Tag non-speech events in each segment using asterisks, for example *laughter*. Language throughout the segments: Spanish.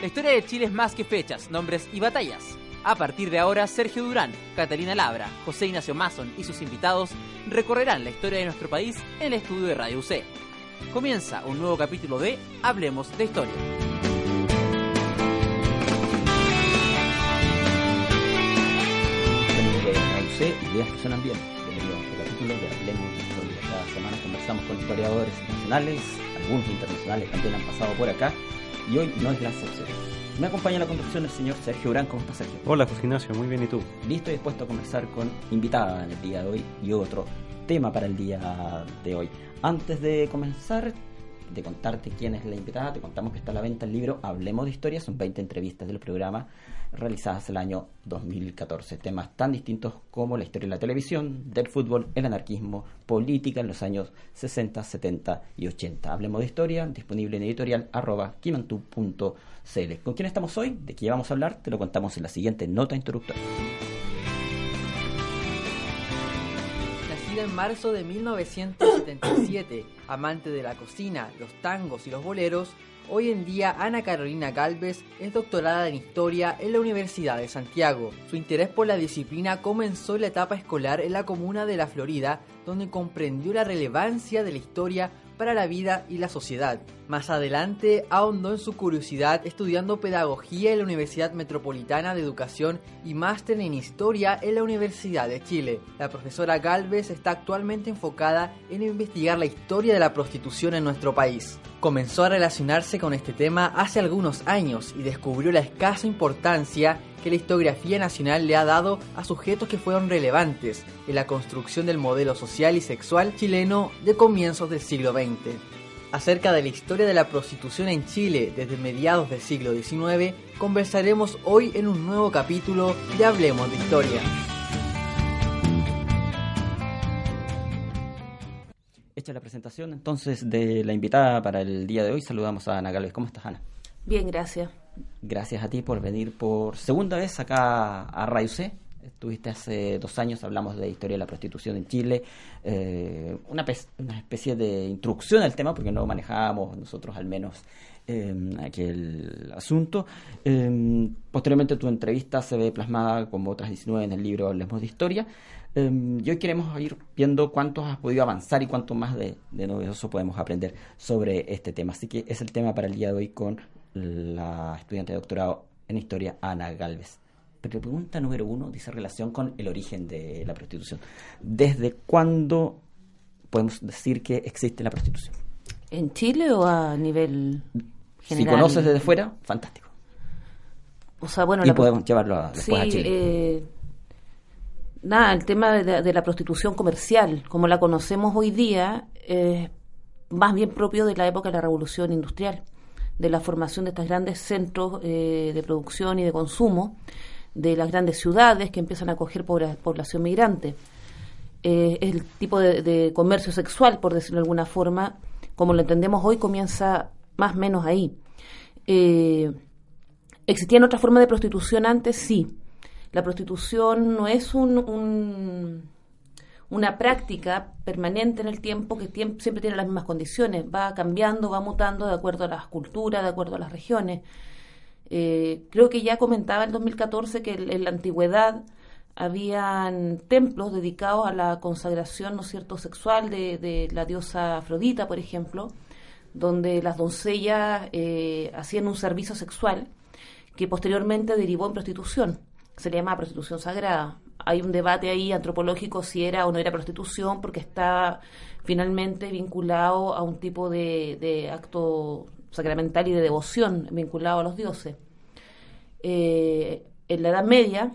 La historia de Chile es más que fechas, nombres y batallas. A partir de ahora, Sergio Durán, Catalina Labra, José Ignacio Mason y sus invitados recorrerán la historia de nuestro país en el estudio de Radio UC. Comienza un nuevo capítulo de Hablemos de Historia. ideas que suenan bien. Este capítulo de Hablemos de Historia. Cada semana conversamos con historiadores nacionales, algunos internacionales también han pasado por acá, y hoy no es la excepción. Me acompaña en la conducción el señor Sergio Urán. ¿Cómo está Sergio? Hola José Ignacio, muy bien, ¿y tú? Listo y dispuesto a conversar con invitada en el día de hoy y otro tema para el día de hoy. Antes de comenzar, de contarte quién es la invitada, te contamos que está a la venta el libro Hablemos de Historia, son 20 entrevistas del programa realizadas el año 2014. Temas tan distintos como la historia de la televisión, del fútbol, el anarquismo, política en los años 60, 70 y 80. Hablemos de historia, disponible en editorial arroba. ¿Con quién estamos hoy? ¿De qué vamos a hablar? Te lo contamos en la siguiente nota introductoria. Nacida en marzo de 1977, amante de la cocina, los tangos y los boleros, Hoy en día Ana Carolina Galvez es doctorada en Historia en la Universidad de Santiago. Su interés por la disciplina comenzó en la etapa escolar en la comuna de La Florida, donde comprendió la relevancia de la historia para la vida y la sociedad. Más adelante ahondó en su curiosidad estudiando pedagogía en la Universidad Metropolitana de Educación y máster en historia en la Universidad de Chile. La profesora Galvez está actualmente enfocada en investigar la historia de la prostitución en nuestro país. Comenzó a relacionarse con este tema hace algunos años y descubrió la escasa importancia que la historiografía nacional le ha dado a sujetos que fueron relevantes en la construcción del modelo social y sexual chileno de comienzos del siglo XX. Acerca de la historia de la prostitución en Chile desde mediados del siglo XIX, conversaremos hoy en un nuevo capítulo de Hablemos de Historia. Hecha la presentación entonces de la invitada para el día de hoy, saludamos a Ana Galvez. ¿Cómo estás, Ana? Bien, gracias. Gracias a ti por venir por segunda vez acá a Radio C. Estuviste hace dos años, hablamos de historia de la prostitución en Chile, eh, una, una, especie de introducción al tema, porque no manejábamos nosotros al menos eh, aquel asunto. Eh, posteriormente tu entrevista se ve plasmada como otras 19 en el libro Hablemos de Historia. y hoy queremos ir viendo cuánto has podido avanzar y cuánto más de, de novedoso podemos aprender sobre este tema. Así que es el tema para el día de hoy con la estudiante de doctorado en historia Ana Galvez. Pero pregunta número uno dice relación con el origen de la prostitución. ¿Desde cuándo podemos decir que existe la prostitución? ¿En Chile o a nivel general? Si conoces desde fuera, fantástico. O sea, bueno, y la podemos llevarlo a, después sí, a Chile. Eh, nada, el tema de, de, la prostitución comercial, como la conocemos hoy día, es más bien propio de la época de la revolución industrial de la formación de estos grandes centros eh, de producción y de consumo, de las grandes ciudades que empiezan a acoger población migrante. Eh, el tipo de, comercio sexual, por decirlo de alguna forma, como lo entendemos hoy, comienza más o menos ahí. Eh, ¿Existían otras formas de prostitución antes? Sí. La prostitución no es un una práctica permanente en el tiempo que siempre tiene las mismas condiciones, va cambiando, va mutando de acuerdo a las culturas, de acuerdo a las regiones. Eh, creo que ya comentaba en 2014 que en la antigüedad habían templos dedicados a la consagración, ¿no cierto?, sexual de, de la diosa Afrodita, por ejemplo, donde las doncellas eh, hacían un servicio sexual que posteriormente derivó en prostitución. Se le llama prostitución sagrada hay un debate ahí antropológico si era o no era prostitución, porque está finalmente vinculado a un tipo de, acto sacramental y de devoción vinculado a los dioses. Eh, en la Edad Media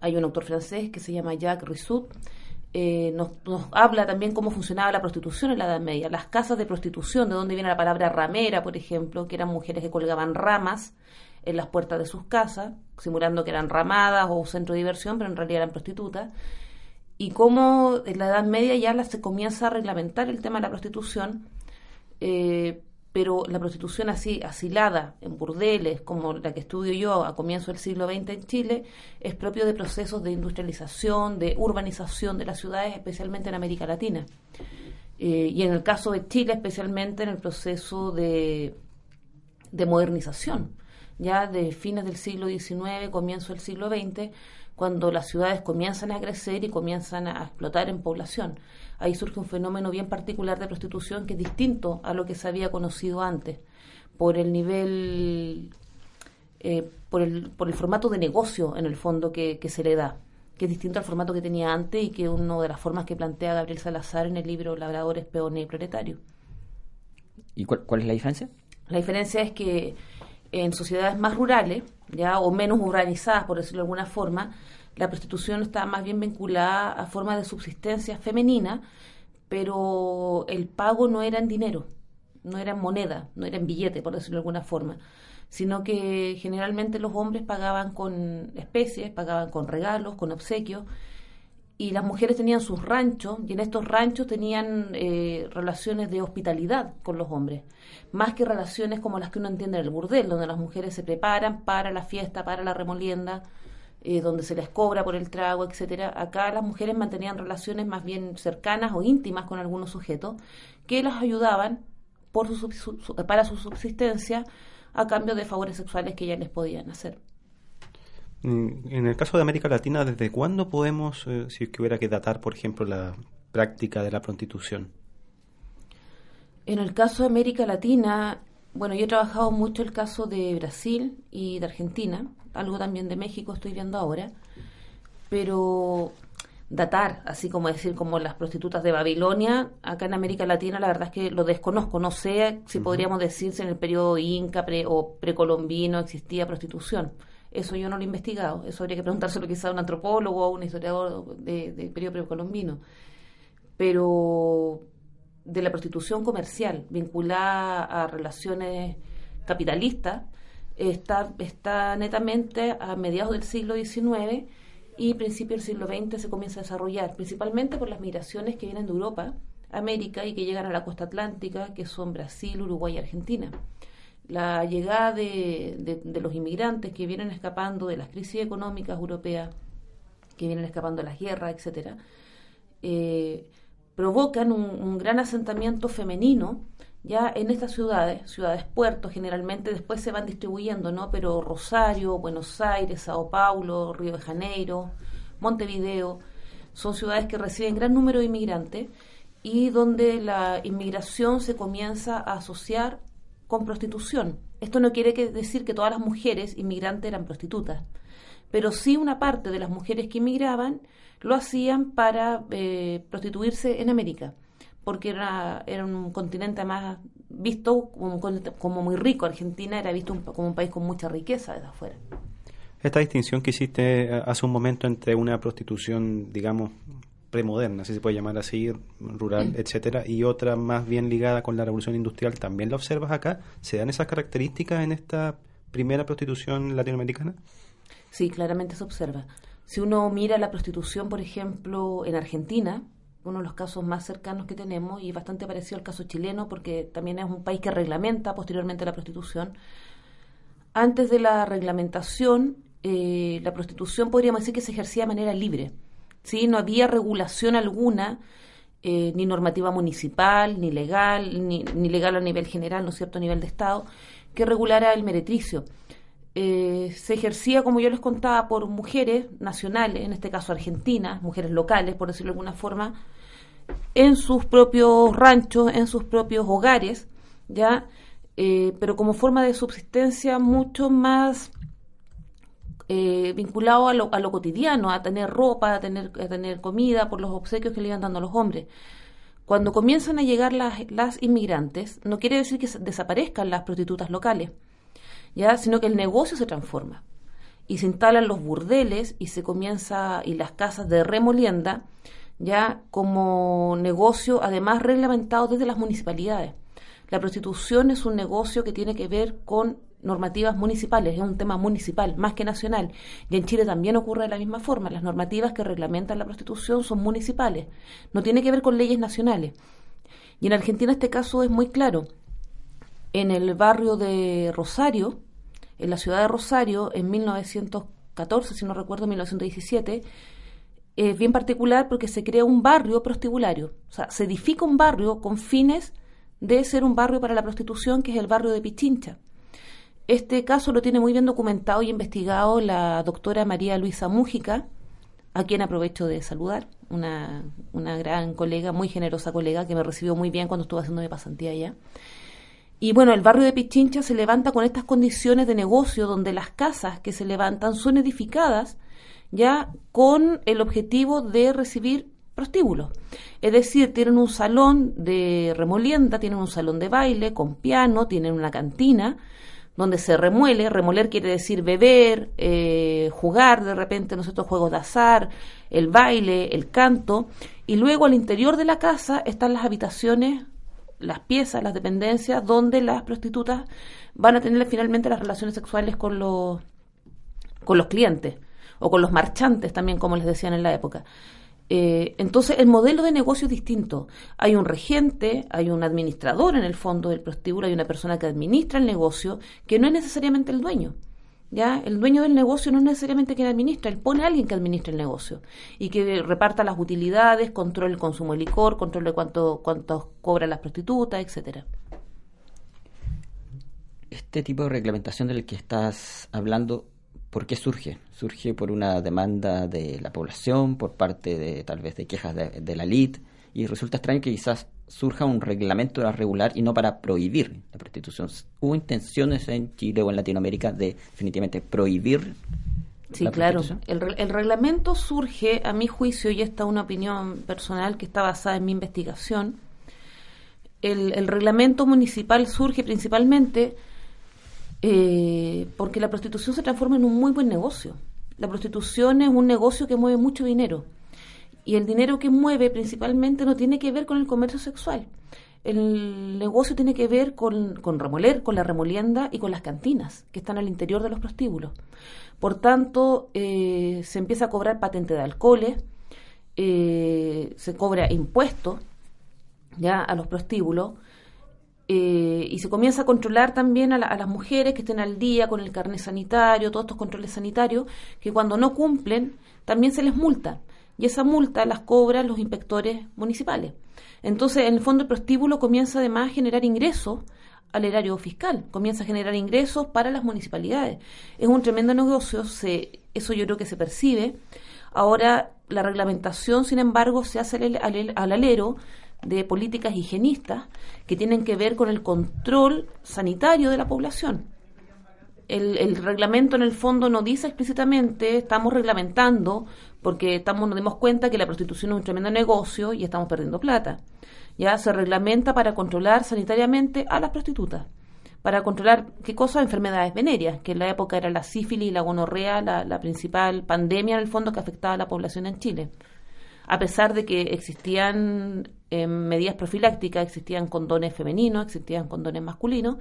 hay un autor francés que se llama Jacques Rissoud, eh, nos, nos, habla también cómo funcionaba la prostitución en la Edad Media, las casas de prostitución, de dónde viene la palabra ramera, por ejemplo, que eran mujeres que colgaban ramas en las puertas de sus casas, simulando que eran ramadas o centro de diversión, pero en realidad eran prostitutas, y cómo en la Edad Media ya se comienza a reglamentar el tema de la prostitución, eh, pero la prostitución así asilada en burdeles, como la que estudio yo a comienzo del siglo XX en Chile, es propio de procesos de industrialización, de urbanización de las ciudades, especialmente en América Latina. Eh, y en el caso de Chile, especialmente en el proceso de, de modernización ya de fines del siglo XIX, comienzo del siglo XX, cuando las ciudades comienzan a crecer y comienzan a explotar en población. Ahí surge un fenómeno bien particular de prostitución que es distinto a lo que se había conocido antes, por el nivel, eh, por, el, por el formato de negocio en el fondo que, se le da que es distinto al formato que tenía antes y que es una de las formas que plantea Gabriel Salazar en el libro Labradores, Peones y Proletarios. ¿Y cuál, cuál, es la diferencia? La diferencia es que en sociedades más rurales, ya o menos urbanizadas, por decirlo de alguna forma, la prostitución está más bien vinculada a formas de subsistencia femenina, pero el pago no era en dinero, no era en moneda, no era en billete, por decirlo de alguna forma, sino que generalmente los hombres pagaban con especies, pagaban con regalos, con obsequios, y las mujeres tenían sus ranchos y en estos ranchos tenían eh, relaciones de hospitalidad con los hombres, más que relaciones como las que uno entiende en el burdel, donde las mujeres se preparan para la fiesta, para la remolienda, eh, donde se les cobra por el trago, etcétera. Acá las mujeres mantenían relaciones más bien cercanas o íntimas con algunos sujetos que las ayudaban por para su subsistencia a cambio de favores sexuales que ya les podían hacer. Mm, en el caso de América Latina, ¿desde cuándo podemos, eh, si es que hubiera que datar, por ejemplo, la práctica de la prostitución? En el caso de América Latina, bueno, yo he trabajado mucho el caso de Brasil y de Argentina, algo también de México estoy viendo ahora, pero datar, así como decir como las prostitutas de Babilonia, acá en América Latina la verdad es que lo desconozco, no sé si podríamos decir si en el periodo inca o precolombino existía prostitución. Eso yo no lo he investigado, eso habría que preguntárselo quizá a un antropólogo o a un historiador del de periodo precolombino. Pero de la prostitución comercial vinculada a relaciones capitalistas está, está netamente a mediados del siglo XIX y principio del siglo XX se comienza a desarrollar, principalmente por las migraciones que vienen de Europa, América y que llegan a la costa atlántica, que son Brasil, Uruguay y Argentina la llegada de, de, los inmigrantes que vienen escapando de las crisis económicas europeas, que vienen escapando de las guerras, etcétera, eh, provocan un, gran asentamiento femenino ya en estas ciudades, ciudades puertos generalmente, después se van distribuyendo, ¿no? Pero Rosario, Buenos Aires, Sao Paulo, Río de Janeiro, Montevideo, son ciudades que reciben gran número de inmigrantes y donde la inmigración se comienza a asociar con prostitución. Esto no quiere decir que todas las mujeres inmigrantes eran prostitutas, pero sí una parte de las mujeres que inmigraban lo hacían para eh, prostituirse en América, porque era, era un continente más visto como, muy rico. Argentina era visto como un país con mucha riqueza desde afuera. Esta distinción que hiciste eh, hace un momento entre una prostitución, digamos, premoderna, si se puede llamar así, rural, etcétera, y otra más bien ligada con la revolución industrial, ¿también la observas acá? ¿Se dan esas características en esta primera prostitución latinoamericana? Sí, claramente se observa. Si uno mira la prostitución, por ejemplo, en Argentina, uno de los casos más cercanos que tenemos, y bastante parecido al caso chileno, porque también es un país que reglamenta posteriormente la prostitución, antes de la reglamentación, eh, la prostitución podríamos decir que se ejercía de manera libre ¿sí? No había regulación alguna, eh, ni normativa municipal, ni legal, ni, legal a nivel general, ¿no es cierto?, a nivel de Estado, que regulara el meretricio. Eh, se ejercía, como yo les contaba, por mujeres nacionales, en este caso argentinas, mujeres locales, por decirlo de alguna forma, en sus propios ranchos, en sus propios hogares, ¿ya? Eh, pero como forma de subsistencia mucho más eh, vinculado a lo, a lo, cotidiano, a tener ropa, a tener, a tener comida, por los obsequios que le iban dando los hombres. Cuando comienzan a llegar las, las inmigrantes, no quiere decir que desaparezcan las prostitutas locales, ya, sino que el negocio se transforma y se instalan los burdeles y se comienza y las casas de remolienda ya como negocio además reglamentado desde las municipalidades. La prostitución es un negocio que tiene que ver con normativas municipales, es un tema municipal más que nacional. Y en Chile también ocurre de la misma forma. Las normativas que reglamentan la prostitución son municipales, no tiene que ver con leyes nacionales. Y en Argentina este caso es muy claro. En el barrio de Rosario, en la ciudad de Rosario, en 1914, si no recuerdo, 1917, es bien particular porque se crea un barrio prostibulario. O sea, se edifica un barrio con fines de ser un barrio para la prostitución, que es el barrio de Pichincha Este caso lo tiene muy bien documentado y investigado la doctora María Luisa Mújica, a quien aprovecho de saludar, una, una gran colega, muy generosa colega, que me recibió muy bien cuando estuve haciendo mi pasantía allá. Y bueno, el barrio de Pichincha se levanta con estas condiciones de negocio donde las casas que se levantan son edificadas ya con el objetivo de recibir prostíbulos. Es decir, tienen un salón de remolienda, tienen un salón de baile con piano, tienen una cantina, donde se remuele, remoler quiere decir beber, eh, jugar de repente nosotros juegos de azar, el baile, el canto, y luego al interior de la casa están las habitaciones, las piezas, las dependencias, donde las prostitutas van a tener finalmente las relaciones sexuales con los, con los clientes, o con los marchantes también, como les decían en la época. Eh, entonces, el modelo de negocio es distinto. Hay un regente, hay un administrador en el fondo del prostíbulo, hay una persona que administra el negocio, que no es necesariamente el dueño. ¿Ya? El dueño del negocio no es necesariamente quien administra, él pone a alguien que administre el negocio y que reparta las utilidades, controle el consumo de licor, controle cuánto, cuánto cobran las prostitutas, etcétera. Este tipo de reglamentación del que estás hablando ¿Por qué surge? Surge por una demanda de la población, por parte de tal vez de quejas de, la elite, y resulta extraño que quizás surja un reglamento para regular y no para prohibir la prostitución. ¿Hubo intenciones en Chile o en Latinoamérica de definitivamente prohibir? Sí, claro. El, el, reglamento surge, a mi juicio, y esta es una opinión personal que está basada en mi investigación, el, el reglamento municipal surge principalmente eh, porque la prostitución se transforma en un muy buen negocio. La prostitución es un negocio que mueve mucho dinero. Y el dinero que mueve principalmente no tiene que ver con el comercio sexual. El negocio tiene que ver con, con remoler, con la remolienda y con las cantinas que están al interior de los prostíbulos. Por tanto, eh, se empieza a cobrar patente de alcoholes, eh, se cobra impuestos ya a los prostíbulos, eh, y se comienza a controlar también a, las mujeres que estén al día con el carnet sanitario, todos estos controles sanitarios, que cuando no cumplen también se les multa. Y esa multa las cobran los inspectores municipales. Entonces, en el fondo, el prostíbulo comienza además a generar ingresos al erario fiscal, comienza a generar ingresos para las municipalidades. Es un tremendo negocio, se, eso yo creo que se percibe. Ahora, la reglamentación, sin embargo, se hace al, al alero de políticas higienistas que tienen que ver con el control sanitario de la población. El, reglamento en el fondo no dice explícitamente, estamos reglamentando porque estamos, nos dimos cuenta que la prostitución es un tremendo negocio y estamos perdiendo plata. Ya se reglamenta para controlar sanitariamente a las prostitutas, para controlar qué cosas, enfermedades venéreas, que en la época era la sífilis y la gonorrea, la, la principal pandemia en el fondo que afectaba a la población en Chile a pesar de que existían eh, medidas profilácticas, existían condones femeninos, existían condones masculinos,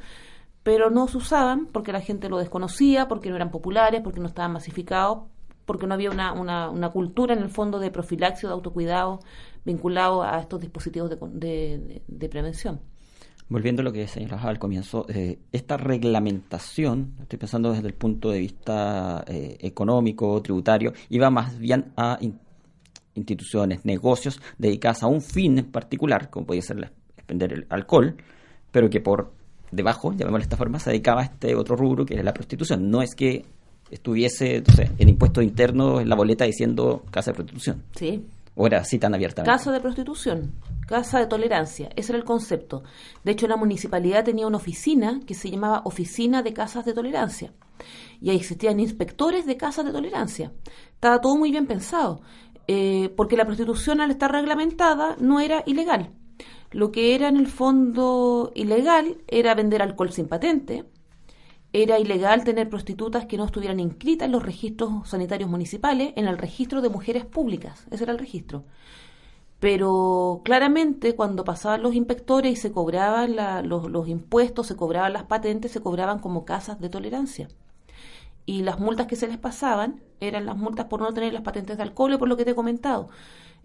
pero no se usaban porque la gente lo desconocía, porque no eran populares, porque no estaban masificados, porque no había una, una, cultura en el fondo de profilaxia o de autocuidado vinculado a estos dispositivos de, de, prevención. Volviendo a lo que señalaba al comienzo, eh, esta reglamentación, estoy pensando desde el punto de vista eh, económico, tributario, iba más bien a instituciones, negocios dedicadas a un fin en particular, como podía ser vender el alcohol, pero que por debajo, llamémoslo de esta forma, se dedicaba a este otro rubro que era la prostitución. No es que estuviese entonces, en impuesto interno en la boleta diciendo casa de prostitución. Sí. O era así tan abierta. Casa de prostitución, casa de tolerancia, ese era el concepto. De hecho, la municipalidad tenía una oficina que se llamaba Oficina de Casas de Tolerancia. Y ahí existían inspectores de casas de tolerancia. Estaba todo muy bien pensado. Eh, porque la prostitución al estar reglamentada no era ilegal. Lo que era en el fondo ilegal era vender alcohol sin patente, era ilegal tener prostitutas que no estuvieran inscritas en los registros sanitarios municipales, en el registro de mujeres públicas, ese era el registro. Pero claramente cuando pasaban los inspectores y se cobraban los, los impuestos, se cobraban las patentes, se cobraban como casas de tolerancia y las multas que se les pasaban eran las multas por no tener las patentes de alcohol, por lo que te he comentado.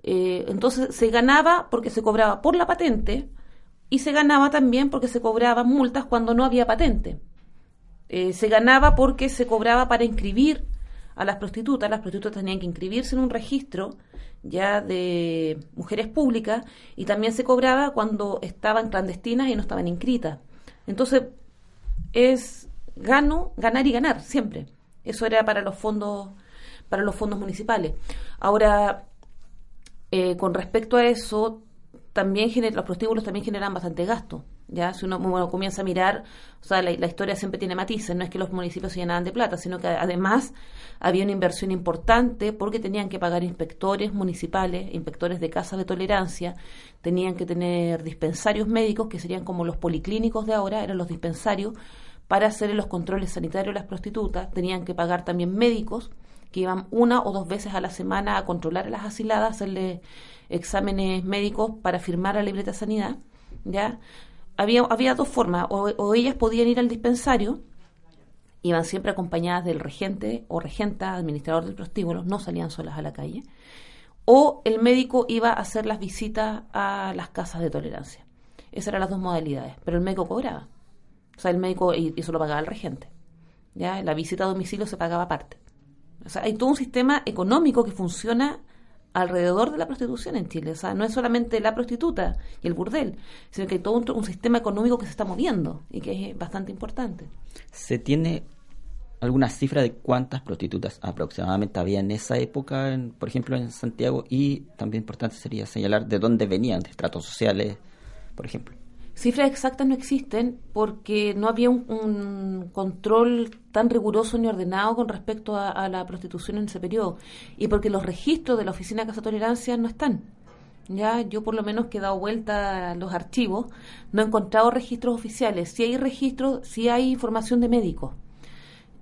Eh, entonces se ganaba porque se cobraba por la patente y se ganaba también porque se cobraban multas cuando no había patente. Eh, se ganaba porque se cobraba para inscribir a las prostitutas. Las prostitutas tenían que inscribirse en un registro ya de mujeres públicas y también se cobraba cuando estaban clandestinas y no estaban inscritas. Entonces es gano, ganar y ganar, siempre. Eso era para los fondos, para los fondos municipales. Ahora, eh, con respecto a eso, también los prostíbulos también generan bastante gasto. Ya, si uno comienza a mirar, o sea, la, historia siempre tiene matices, no es que los municipios se llenaban de plata, sino que además había una inversión importante porque tenían que pagar inspectores municipales, inspectores de casas de tolerancia, tenían que tener dispensarios médicos, que serían como los policlínicos de ahora, eran los dispensarios, para hacer los controles sanitarios a las prostitutas, tenían que pagar también médicos que iban una o dos veces a la semana a controlar a las asiladas, hacerle exámenes médicos para firmar la libreta de sanidad, ¿ya? Había, había dos formas, o, ellas podían ir al dispensario, iban siempre acompañadas del regente o regenta, administrador del prostíbulo, no salían solas a la calle, o el médico iba a hacer las visitas a las casas de tolerancia. Esas eran las dos modalidades, pero el médico cobraba. O sea, el médico, y eso lo pagaba el regente. ¿ya? La visita a domicilio se pagaba aparte. O sea, hay todo un sistema económico que funciona alrededor de la prostitución en Chile. O sea, no es solamente la prostituta y el burdel, sino que hay todo un, sistema económico que se está moviendo y que es bastante importante. ¿Se tiene alguna cifra de cuántas prostitutas aproximadamente había en esa época, por ejemplo, en Santiago? Y también importante sería señalar de dónde venían, de estratos sociales, por ejemplo. Cifras exactas no existen porque no había un, control tan riguroso ni ordenado con respecto a, la prostitución en ese periodo y porque los registros de la Oficina de Casa Tolerancia no están. Ya, yo por lo menos que he dado vuelta a los archivos, no he encontrado registros oficiales. Si hay registros, si hay información de médicos.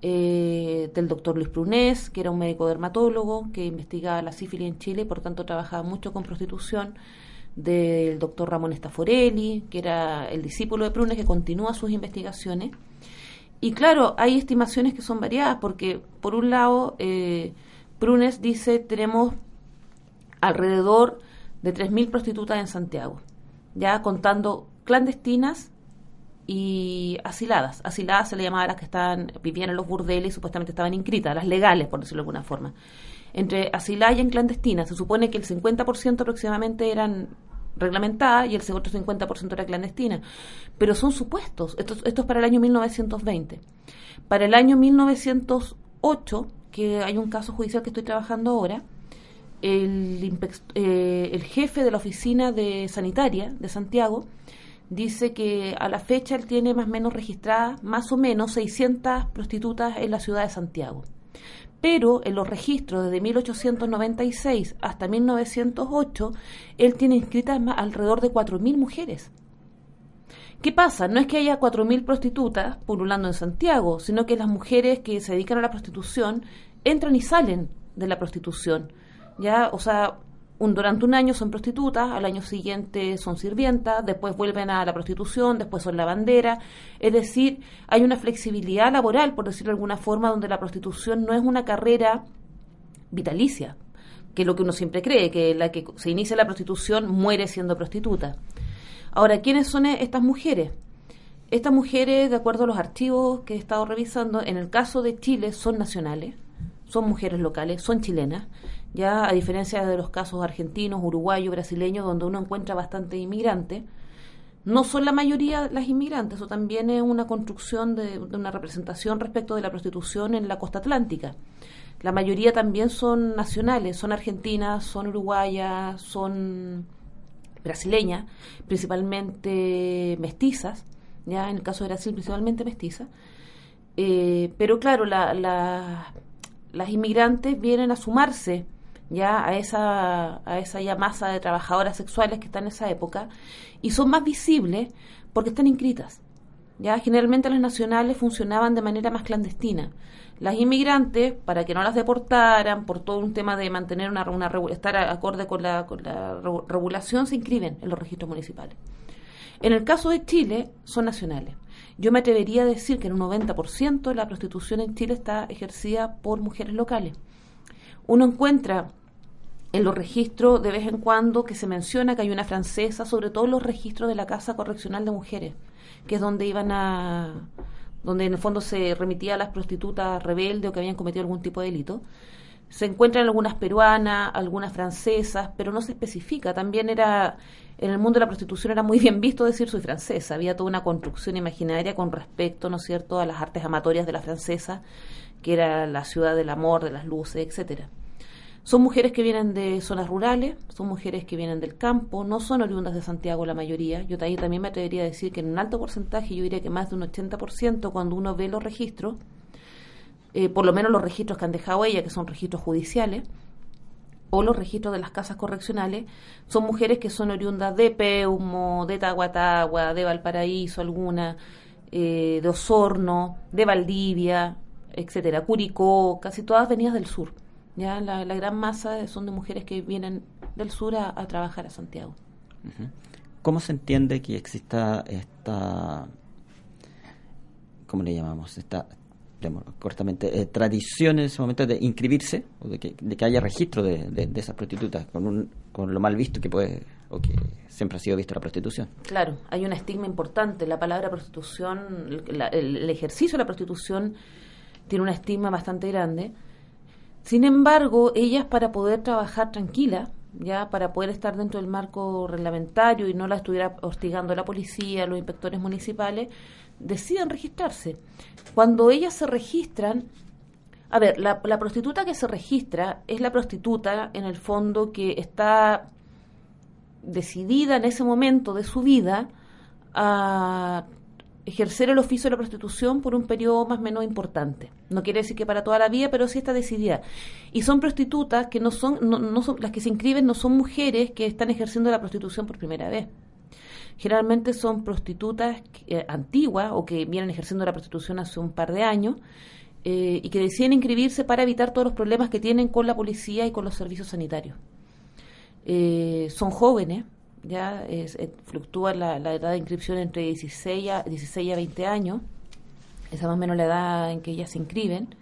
Eh, del doctor Luis Prunés, que era un médico dermatólogo que investigaba la sífilis en Chile y por tanto trabajaba mucho con prostitución del doctor Ramón Estaforelli, que era el discípulo de Prunes, que continúa sus investigaciones. Y claro, hay estimaciones que son variadas, porque por un lado, eh, Prunes dice tenemos alrededor de 3.000 prostitutas en Santiago, ya contando clandestinas y asiladas. Asiladas se le llamaba a las que estaban, vivían en los burdeles y supuestamente estaban inscritas, las legales, por decirlo de alguna forma entre asilada y en clandestina. Se supone que el 50% aproximadamente eran reglamentadas y el otro 50% era clandestina. Pero son supuestos. Esto, esto es para el año 1920. Para el año 1908, que hay un caso judicial que estoy trabajando ahora, el, eh, el jefe de la oficina de sanitaria de Santiago dice que a la fecha él tiene más o menos registradas más o menos 600 prostitutas en la ciudad de Santiago pero en los registros desde 1896 hasta 1908, él tiene inscritas alrededor de 4.000 mujeres. ¿Qué pasa? No es que haya 4.000 prostitutas pululando en Santiago, sino que las mujeres que se dedican a la prostitución entran y salen de la prostitución. ¿ya? O sea, durante un año son prostitutas, al año siguiente son sirvientas, después vuelven a la prostitución, después son lavandera. Es decir, hay una flexibilidad laboral, por decirlo de alguna forma, donde la prostitución no es una carrera vitalicia, que es lo que uno siempre cree, que la que se inicia la prostitución muere siendo prostituta. Ahora, ¿quiénes son estas mujeres? Estas mujeres, de acuerdo a los archivos que he estado revisando, en el caso de Chile son nacionales, son mujeres locales, son chilenas, ya a diferencia de los casos argentinos, uruguayos, brasileños, donde uno encuentra bastante inmigrante, no son la mayoría las inmigrantes, eso también es una construcción de, una representación respecto de la prostitución en la costa atlántica. La mayoría también son nacionales, son argentinas, son uruguayas, son brasileñas, principalmente mestizas, ya en el caso de Brasil principalmente mestizas. Eh, pero claro, las inmigrantes vienen a sumarse ya a esa, a esa ya masa de trabajadoras sexuales que están en esa época y son más visibles porque están inscritas. Ya generalmente las nacionales funcionaban de manera más clandestina. Las inmigrantes, para que no las deportaran por todo un tema de mantener una, una estar acorde con la regulación, se inscriben en los registros municipales. En el caso de Chile, son nacionales. Yo me atrevería a decir que en un 90% la prostitución en Chile está ejercida por mujeres locales. Uno encuentra en los registros de vez en cuando que se menciona que hay una francesa, sobre todo en los registros de la Casa Correccional de Mujeres, que es donde iban a donde en el fondo se remitía a las prostitutas rebeldes o que habían cometido algún tipo de delito. Se encuentran algunas peruanas, algunas francesas, pero no se especifica. También era, en el mundo de la prostitución era muy bien visto decir soy francesa. Había toda una construcción imaginaria con respecto, ¿no es cierto?, a las artes amatorias de la francesa, que era la ciudad del amor, de las luces, etcétera. Son mujeres que vienen de zonas rurales, son mujeres que vienen del campo, no son oriundas de Santiago la mayoría. Yo también me atrevería a decir que en un alto porcentaje, yo diría que más de un 80%, cuando uno ve los registros, eh, por lo menos los registros que han dejado ella, que son registros judiciales, o los registros de las casas correccionales, son mujeres que son oriundas de Peumo, de Tahuatagua, de Valparaíso alguna, eh, de Osorno, de Valdivia, etcétera, Curicó, casi todas venidas del sur. Ya la, gran masa son de mujeres que vienen del sur a, trabajar a Santiago. ¿Cómo se entiende que exista esta, ¿cómo le llamamos? Esta correctamente, eh, tradición en ese momento de inscribirse, o de que, de que haya registro de, de, esas prostitutas, con, un, con lo mal visto que puede, o que siempre ha sido visto la prostitución. Claro, hay un estigma importante. La palabra prostitución, el, ejercicio de la prostitución tiene un estigma bastante grande. Sin embargo, ellas para poder trabajar tranquila, ya para poder estar dentro del marco reglamentario y no la estuviera hostigando la policía, los inspectores municipales, deciden registrarse. Cuando ellas se registran, a ver, la, prostituta que se registra es la prostituta, en el fondo, que está decidida en ese momento de su vida a ejercer el oficio de la prostitución por un periodo más o menos importante. No quiere decir que para toda la vida, pero sí está decidida. Y son prostitutas que no son, no, son, las que se inscriben no son mujeres que están ejerciendo la prostitución por primera vez generalmente son prostitutas eh, antiguas o que vienen ejerciendo la prostitución hace un par de años eh, y que deciden inscribirse para evitar todos los problemas que tienen con la policía y con los servicios sanitarios. Eh, son jóvenes, ya fluctúa la, edad de inscripción entre 16 a, 16 a 20 años, esa más o menos la edad en que ellas se inscriben,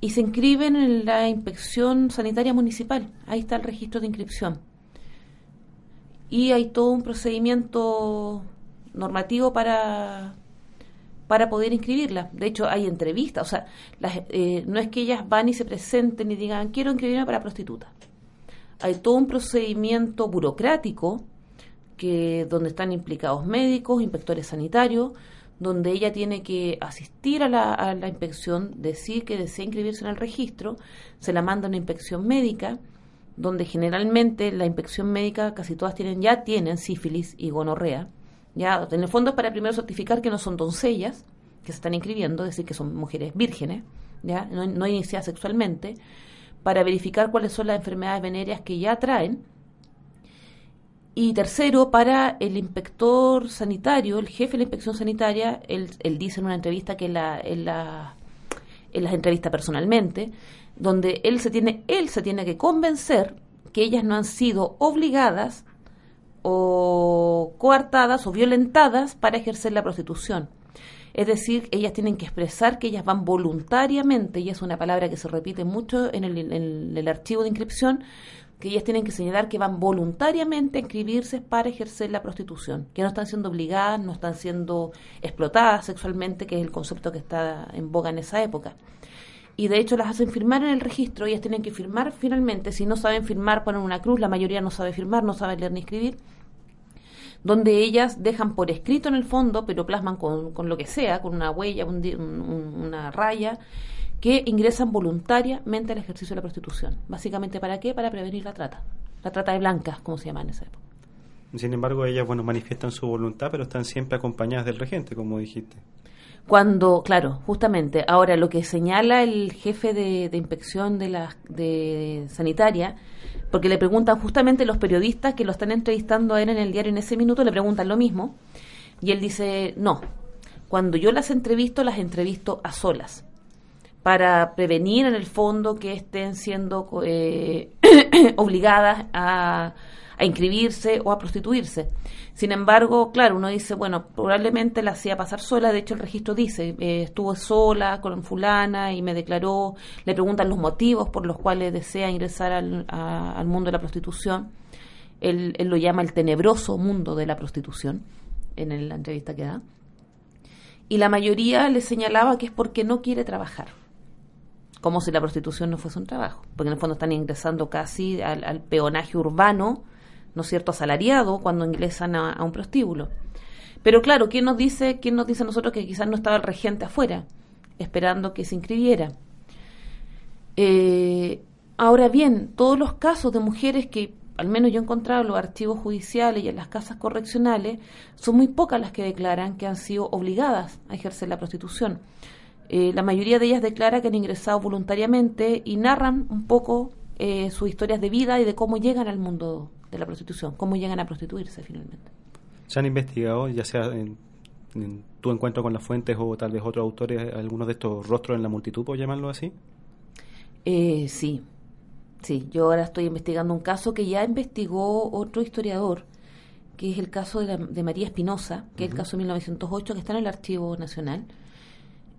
y se inscriben en la inspección sanitaria municipal, ahí está el registro de inscripción. Y hay todo un procedimiento normativo para para poder inscribirla. De hecho, hay entrevistas, o sea, eh, no es que ellas van y se presenten y digan, quiero inscribirme para prostituta. Hay todo un procedimiento burocrático que donde están implicados médicos, inspectores sanitarios, donde ella tiene que asistir a la, a inspección, decir que desea inscribirse en el registro, se la manda una inspección médica, donde generalmente la inspección médica casi todas tienen ya tienen sífilis y gonorrea. Ya en el fondo es para primero certificar que no son doncellas que se están inscribiendo, es decir, que son mujeres vírgenes, ya no, no iniciadas sexualmente, para verificar cuáles son las enfermedades venéreas que ya traen. Y tercero, para el inspector sanitario, el jefe de la inspección sanitaria, él, dice en una entrevista que la, las entrevistas personalmente, donde él se tiene, él se tiene que convencer que ellas no han sido obligadas o coartadas o violentadas para ejercer la prostitución. Es decir, ellas tienen que expresar que ellas van voluntariamente, y es una palabra que se repite mucho en el, archivo de inscripción, que ellas tienen que señalar que van voluntariamente a inscribirse para ejercer la prostitución, que no están siendo obligadas, no están siendo explotadas sexualmente, que es el concepto que está en boga en esa época. Y de hecho las hacen firmar en el registro, ellas tienen que firmar finalmente, si no saben firmar ponen una cruz, la mayoría no sabe firmar, no sabe leer ni escribir, donde ellas dejan por escrito en el fondo, pero plasman con, con lo que sea, con una huella, una raya, que ingresan voluntariamente al ejercicio de la prostitución. Básicamente, ¿para qué? Para prevenir la trata. La trata de blancas, como se llama en esa época. Sin embargo, ellas, bueno, manifiestan su voluntad, pero están siempre acompañadas del regente, como dijiste. Cuando, claro, justamente, ahora lo que señala el jefe de, inspección de la de sanitaria, porque le preguntan justamente los periodistas que lo están entrevistando a él en el diario en ese minuto, le preguntan lo mismo, y él dice, no, cuando yo las entrevisto, las entrevisto a solas, para prevenir en el fondo que estén siendo eh, *clears throat* obligadas a a inscribirse o a prostituirse. Sin embargo, claro, uno dice, bueno, probablemente la hacía pasar sola, de hecho el registro dice, eh, estuvo sola con fulana y me declaró, le preguntan los motivos por los cuales desea ingresar al, mundo de la prostitución. Él, él, lo llama el tenebroso mundo de la prostitución, en la entrevista que da. Y la mayoría le señalaba que es porque no quiere trabajar como si la prostitución no fuese un trabajo, porque en el fondo están ingresando casi al, peonaje urbano, ¿no es cierto?, asalariado cuando ingresan a, un prostíbulo. Pero claro, ¿quién nos dice, quién nos dice a nosotros que quizás no estaba el regente afuera, esperando que se inscribiera? Eh, ahora bien, todos los casos de mujeres que al menos yo he encontrado en los archivos judiciales y en las casas correccionales, son muy pocas las que declaran que han sido obligadas a ejercer la prostitución. Eh, la mayoría de ellas declara que han ingresado voluntariamente y narran un poco eh, sus historias de vida y de cómo llegan al mundo de la prostitución, cómo llegan a prostituirse finalmente. ¿Se han investigado, ya sea en, tu encuentro con las fuentes o tal vez otros autores, algunos de estos rostros en la multitud, por llamarlo así? Eh, sí, sí. Yo ahora estoy investigando un caso que ya investigó otro historiador, que es el caso de, María Espinosa, que es el caso de 1908, que está en el Archivo Nacional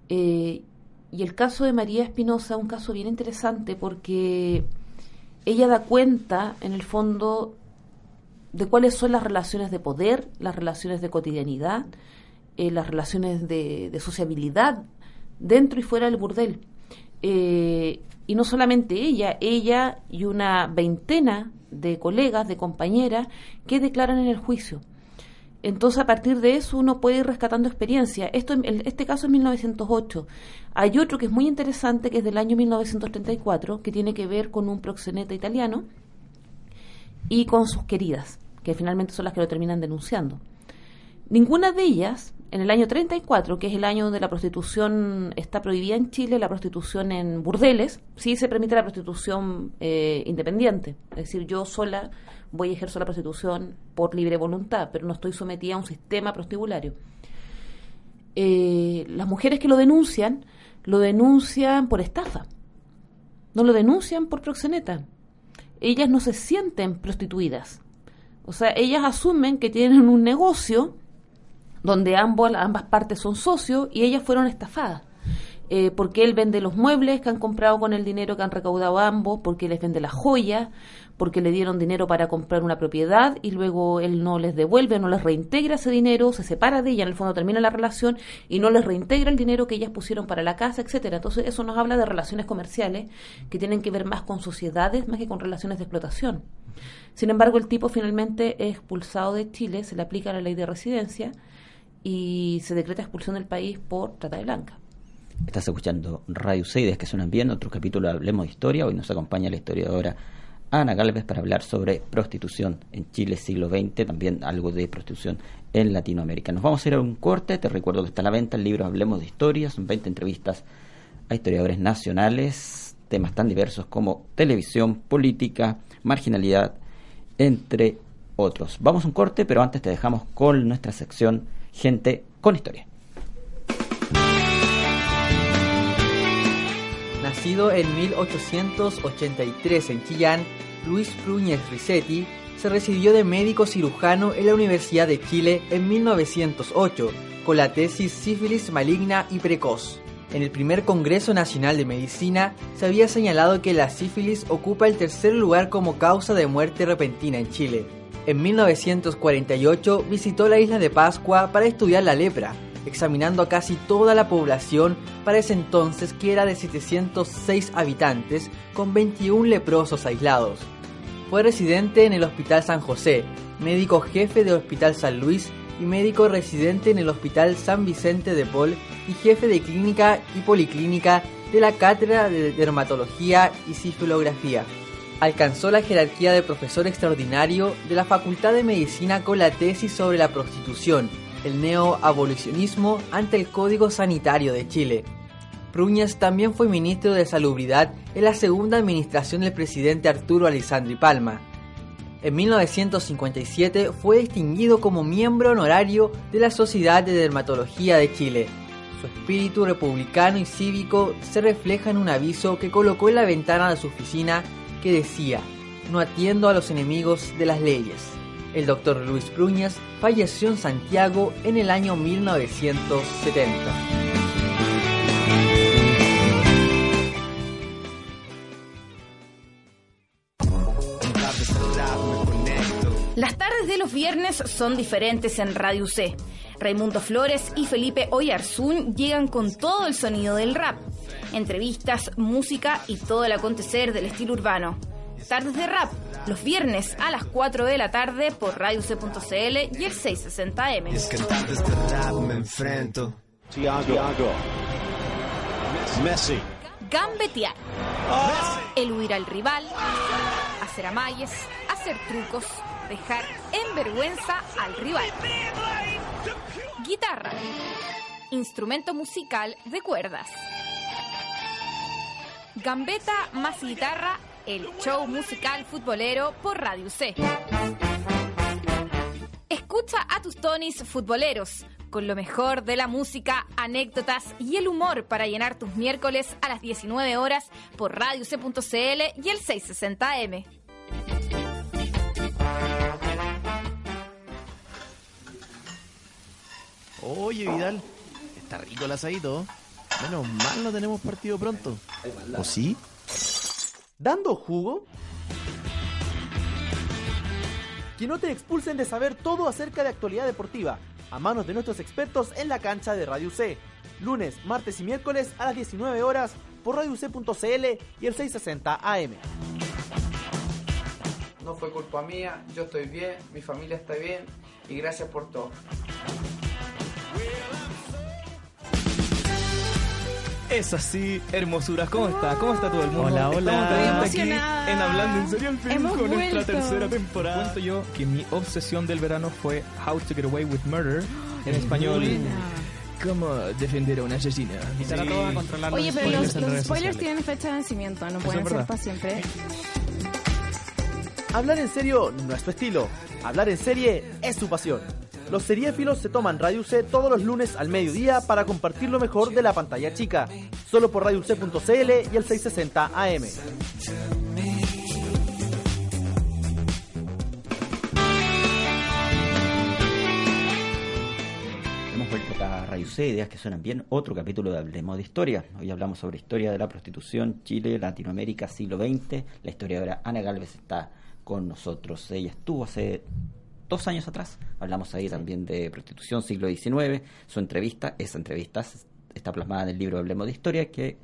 eh, y el caso de María Espinosa es un caso bien interesante porque ella da cuenta, en el fondo, de cuáles son las relaciones de poder, las relaciones de cotidianidad, eh, las relaciones de, sociabilidad dentro y fuera del burdel. Eh, y no solamente ella, ella y una veintena de colegas, de compañeras, que declaran en el juicio. Entonces, a partir de eso, uno puede ir rescatando experiencia. Esto, este caso es 1908. Hay otro que es muy interesante, que es del año 1934, que tiene que ver con un proxeneta italiano y con sus queridas, que finalmente son las que lo terminan denunciando. Ninguna de ellas, en el año 34, que es el año donde la prostitución está prohibida en Chile, la prostitución en burdeles, sí se permite la prostitución eh, independiente. Es decir, yo sola voy a ejercer la prostitución por libre voluntad, pero no estoy sometida a un sistema prostibulario. Eh, las mujeres que lo denuncian, lo denuncian por estafa, no lo denuncian por proxeneta. Ellas no se sienten prostituidas. O sea, ellas asumen que tienen un negocio donde ambos, ambas partes son socios y ellas fueron estafadas. Eh, porque él vende los muebles que han comprado con el dinero que han recaudado ambos, porque les vende las joyas, porque le dieron dinero para comprar una propiedad y luego él no les devuelve, no les reintegra ese dinero, se separa de ella, en el fondo termina la relación y no les reintegra el dinero que ellas pusieron para la casa, etcétera. Entonces eso nos habla de relaciones comerciales que tienen que ver más con sociedades más que con relaciones de explotación. Sin embargo, el tipo finalmente es expulsado de Chile, se le aplica la ley de residencia y se decreta expulsión del país por trata de blanca. Estás escuchando Radio Seides, que suenan bien, otro capítulo Hablemos de Historia. Hoy nos acompaña la historiadora Ana Galvez para hablar sobre prostitución en Chile siglo XX, también algo de prostitución en Latinoamérica. Nos vamos a ir a un corte, te recuerdo que está a la venta el libro Hablemos de Historia, son 20 entrevistas a historiadores nacionales, temas tan diversos como televisión, política, marginalidad, entre otros. Vamos a un corte, pero antes te dejamos con nuestra sección Gente con Historia. Nacido en 1883 en Chillán, Luis Prúñez Ricetti se recibió de médico cirujano en la Universidad de Chile en 1908 con la tesis Sífilis maligna y precoz. En el primer Congreso Nacional de Medicina se había señalado que la sífilis ocupa el tercer lugar como causa de muerte repentina en Chile. En 1948 visitó la isla de Pascua para estudiar la lepra, examinando a casi toda la población para ese entonces que era de 706 habitantes con 21 leprosos aislados. Fue residente en el Hospital San José, médico jefe del Hospital San Luis y médico residente en el Hospital San Vicente de Paul y jefe de clínica y policlínica de la Cátedra de Dermatología y Sifilografía. Alcanzó la jerarquía de profesor extraordinario de la Facultad de Medicina con la tesis sobre la prostitución el neoabolicionismo ante el Código Sanitario de Chile. Pruñas también fue ministro de Salubridad en la segunda administración del presidente Arturo Alessandri Palma. En 1957 fue distinguido como miembro honorario de la Sociedad de Dermatología de Chile. Su espíritu republicano y cívico se refleja en un aviso que colocó en la ventana de su oficina que decía, no atiendo a los enemigos de las leyes. El doctor Luis Pruñas falleció en Santiago en el año 1970. Las tardes de los viernes son diferentes en Radio C. Raimundo Flores y Felipe Oyarzún llegan con todo el sonido del rap. Entrevistas, música y todo el acontecer del estilo urbano. Tardes de rap, los viernes a las 4 de la tarde por Radio C.cl y el 660M. Es que tardes de rap me enfrento. Tiago. Messi. Gambetear. El huir al rival. Hacer amalles. Hacer trucos. Dejar en vergüenza al rival. Guitarra. Instrumento musical de cuerdas. Gambeta más guitarra, el show musical futbolero por Radio C. Escucha a tus tonis futboleros, con lo mejor de la música, anécdotas y el humor para llenar tus miércoles a las 19 horas por Radio C.cl y el 660M. Oye, Vidal, está rico el asadito. Menos mal no tenemos partido pronto. ¿O sí? ¿Dando jugo? Que no te expulsen de saber todo acerca de actualidad deportiva, a manos de nuestros expertos en la cancha de Radio C. Lunes, martes y miércoles a las 19 horas por radioc.cl y el 660 AM. No fue culpa mía, yo estoy bien, mi familia está bien y gracias por todo. Es así, hermosuras. ¿Cómo está? ¿Cómo está todo el mundo? Hola, hola. Estamos aquí en Hablando en Serio al fin Hemos con nuestra tercera temporada. Cuento yo que mi obsesión del verano fue How to Get Away with Murder. En español, ¿cómo defender a una asesina? Invitar a todos a controlar Oye, los pero spoilers los, los spoilers sociales. tienen fecha de vencimiento, no pueden ser para siempre. Hablar en serio no es tu estilo. Hablar en serie es tu pasión. Los seriéfilos se toman Radio C todos los lunes al mediodía para compartir lo mejor de la pantalla chica. Solo por radioc.cl y el 660 AM. Hemos vuelto a Radio C, ideas que suenan bien, otro capítulo de Hablemos de Historia. Hoy hablamos sobre historia de la prostitución, Chile, Latinoamérica, siglo XX. La historiadora Ana Galvez está con nosotros. Ella estuvo hace dos años atrás, hablamos ahí también de prostitución, siglo XIX. Su entrevista, esa entrevista está plasmada en el libro Hablemos de Historia que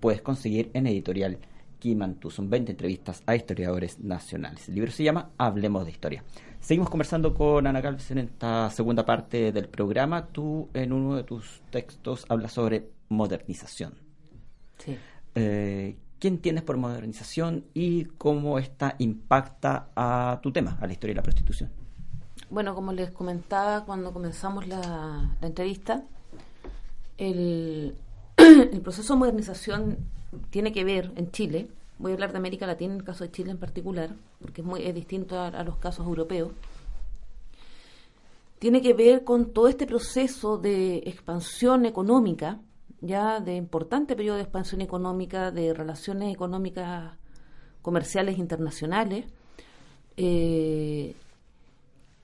puedes conseguir en editorial Kimantú. Son 20 entrevistas a historiadores nacionales. El libro se llama Hablemos de Historia. Seguimos conversando con Ana Galvez en esta segunda parte del programa. Tú en uno de tus textos hablas sobre modernización. Sí. Eh, ¿Qué entiendes por modernización y cómo esta impacta a tu tema, a la historia de la prostitución? Bueno, como les comentaba cuando comenzamos la, entrevista, el, *clears throat* el proceso de modernización tiene que ver en Chile, voy a hablar de América Latina en el caso de Chile en particular, porque es, muy, es distinto a, a los casos europeos, tiene que ver con todo este proceso de expansión económica, ya de importante periodo de expansión económica, de relaciones económicas comerciales internacionales, eh,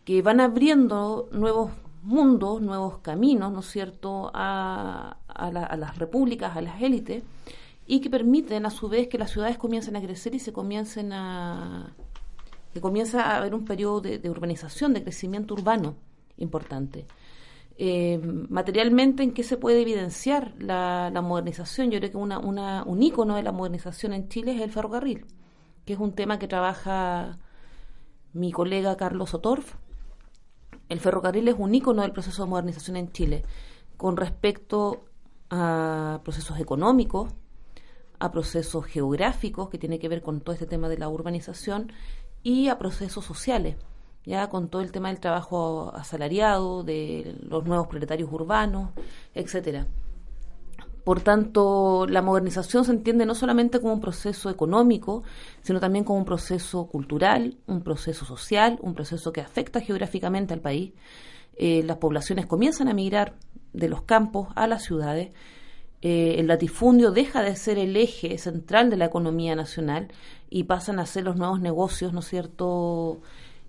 que van abriendo nuevos mundos, nuevos caminos, ¿no es cierto?, a, la- a las repúblicas, a las élites, y que permiten a su vez que las ciudades comiencen a crecer y se comiencen a que comienza a haber un periodo de, de urbanización, de crecimiento urbano importante. Eh, materialmente, ¿en qué se puede evidenciar la, la modernización? Yo creo que una, una, un ícono de la modernización en Chile es el ferrocarril, que es un tema que trabaja mi colega Carlos Otorf. El ferrocarril es un ícono del proceso de modernización en Chile con respecto a procesos económicos, a procesos geográficos que tiene que ver con todo este tema de la urbanización y a procesos sociales, ya con todo el tema del trabajo asalariado, de los nuevos proletarios urbanos, etcétera. Por tanto, la modernización se entiende no solamente como un proceso económico, sino también como un proceso cultural, un proceso social, un proceso que afecta geográficamente al país. Eh, las poblaciones comienzan a migrar de los campos a las ciudades. Eh, el latifundio deja de ser el eje central de la economía nacional y pasan a ser los nuevos negocios, ¿no es cierto?,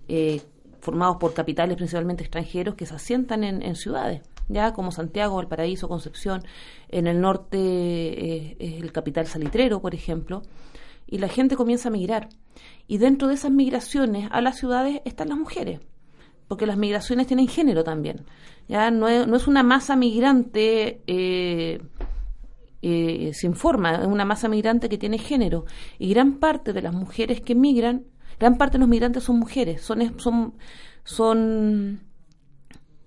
eh, formados por capitales principalmente extranjeros que se asientan en, en ciudades, ya como Santiago, Valparaíso, Concepción. En el norte eh, es el capital salitrero, por ejemplo, y la gente comienza a migrar. Y dentro de esas migraciones a las ciudades están las mujeres. porque las migraciones tienen género también. Ya no es, no es una masa migrante eh, eh, sin forma, es una masa migrante que tiene género. Y gran parte de las mujeres que migran, gran parte de los migrantes son mujeres, son, son, son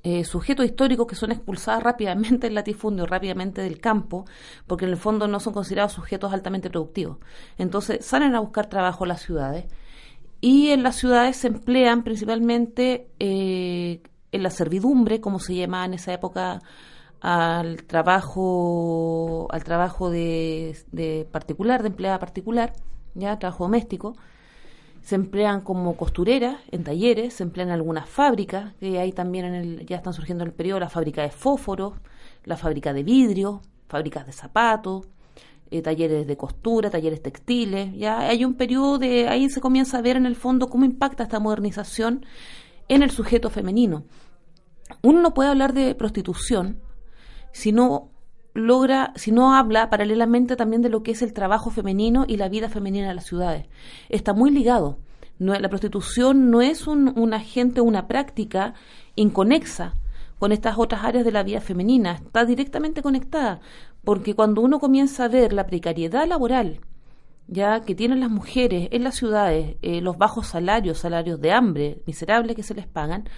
eh, sujetos históricos que son expulsados rápidamente del latifundio, rápidamente del campo, porque en el fondo no son considerados sujetos altamente productivos. Entonces salen a buscar trabajo a las ciudades y en las ciudades se emplean principalmente eh, en la servidumbre, como se llamaba en esa época al trabajo al trabajo de, de particular, de empleada particular, ya trabajo doméstico. Se emplean como costureras en talleres, se emplean en algunas fábricas, que hay también en el, ya están surgiendo en el periodo la fábrica de fósforos, la fábrica de vidrio, fábricas de zapatos, eh, talleres de costura, talleres textiles. Ya hay un periodo de ahí se comienza a ver en el fondo cómo impacta esta modernización en el sujeto femenino. Uno no puede hablar de prostitución si no logra, si no habla paralelamente también de lo que es el trabajo femenino y la vida femenina en las ciudades. Está muy ligado. La prostitución no es un, un agente, una práctica inconexa con estas otras áreas de la vida femenina, está directamente conectada, porque cuando uno comienza a ver la precariedad laboral, ya que tienen las mujeres en las ciudades, eh, los bajos salarios, salarios de hambre miserables que se les pagan,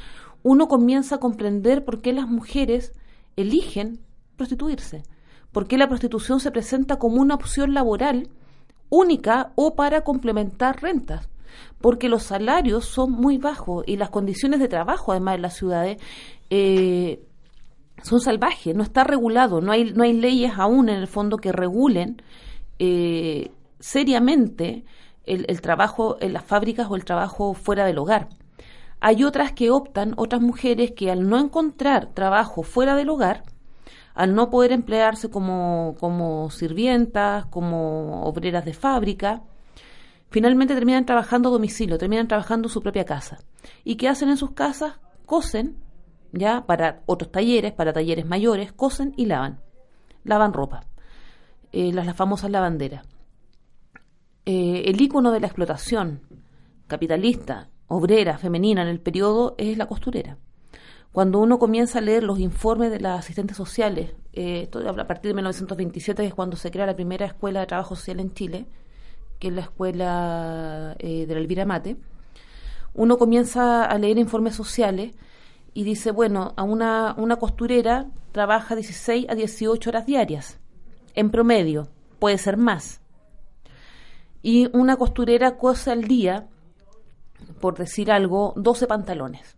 uno comienza a comprender por qué las mujeres eligen prostituirse, por qué la prostitución se presenta como una opción laboral única o para complementar rentas porque los salarios son muy bajos y las condiciones de trabajo, además en las ciudades, eh, son salvajes, no está regulado, no hay, no hay leyes aún en el fondo que regulen eh, seriamente el, el, trabajo en las fábricas o el trabajo fuera del hogar. Hay otras que optan, otras mujeres que al no encontrar trabajo fuera del hogar, al no poder emplearse como, como sirvientas, como obreras de fábrica, finalmente terminan trabajando a domicilio, terminan trabajando en su propia casa. ¿Y qué hacen en sus casas? Cosen, ya para otros talleres, para talleres mayores, cosen y lavan. Lavan ropa. Eh, las, las, famosas lavanderas. Eh, el icono de la explotación capitalista, obrera, femenina en el periodo es la costurera. Cuando uno comienza a leer los informes de las asistentes sociales, eh, esto a partir de 1927, que es cuando se crea la primera escuela de trabajo social en Chile, que es la escuela eh, de la Elvira Mate, uno comienza a leer informes sociales y dice, bueno, a una, una costurera trabaja 16 a 18 horas diarias, en promedio, puede ser más. Y una costurera cose al día, por decir algo, 12 pantalones,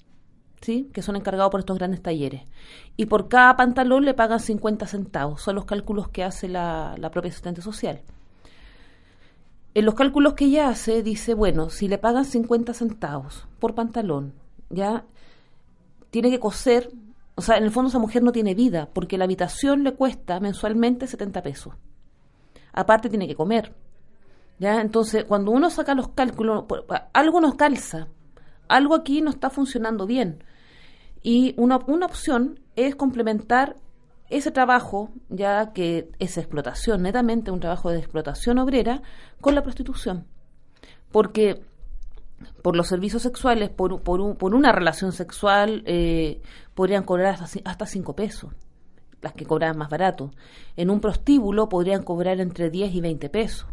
¿sí? que son encargados por estos grandes talleres. Y por cada pantalón le pagan 50 centavos, son los cálculos que hace la, la propia asistente social. En los cálculos que ella hace, dice, bueno, si le pagan 50 centavos por pantalón, ya tiene que coser, o sea, en el fondo esa mujer no tiene vida, porque la habitación le cuesta mensualmente 70 pesos. Aparte tiene que comer. ¿Ya? Entonces, cuando uno saca los cálculos, algo nos calza, algo aquí no está funcionando bien. Y una, una opción es complementar ese trabajo, ya que es explotación, netamente un trabajo de explotación obrera, con la prostitución. Porque por los servicios sexuales, por, por, por una relación sexual, eh, podrían cobrar hasta, hasta cinco pesos, las que cobraban más barato. En un prostíbulo podrían cobrar entre 10 y 20 pesos.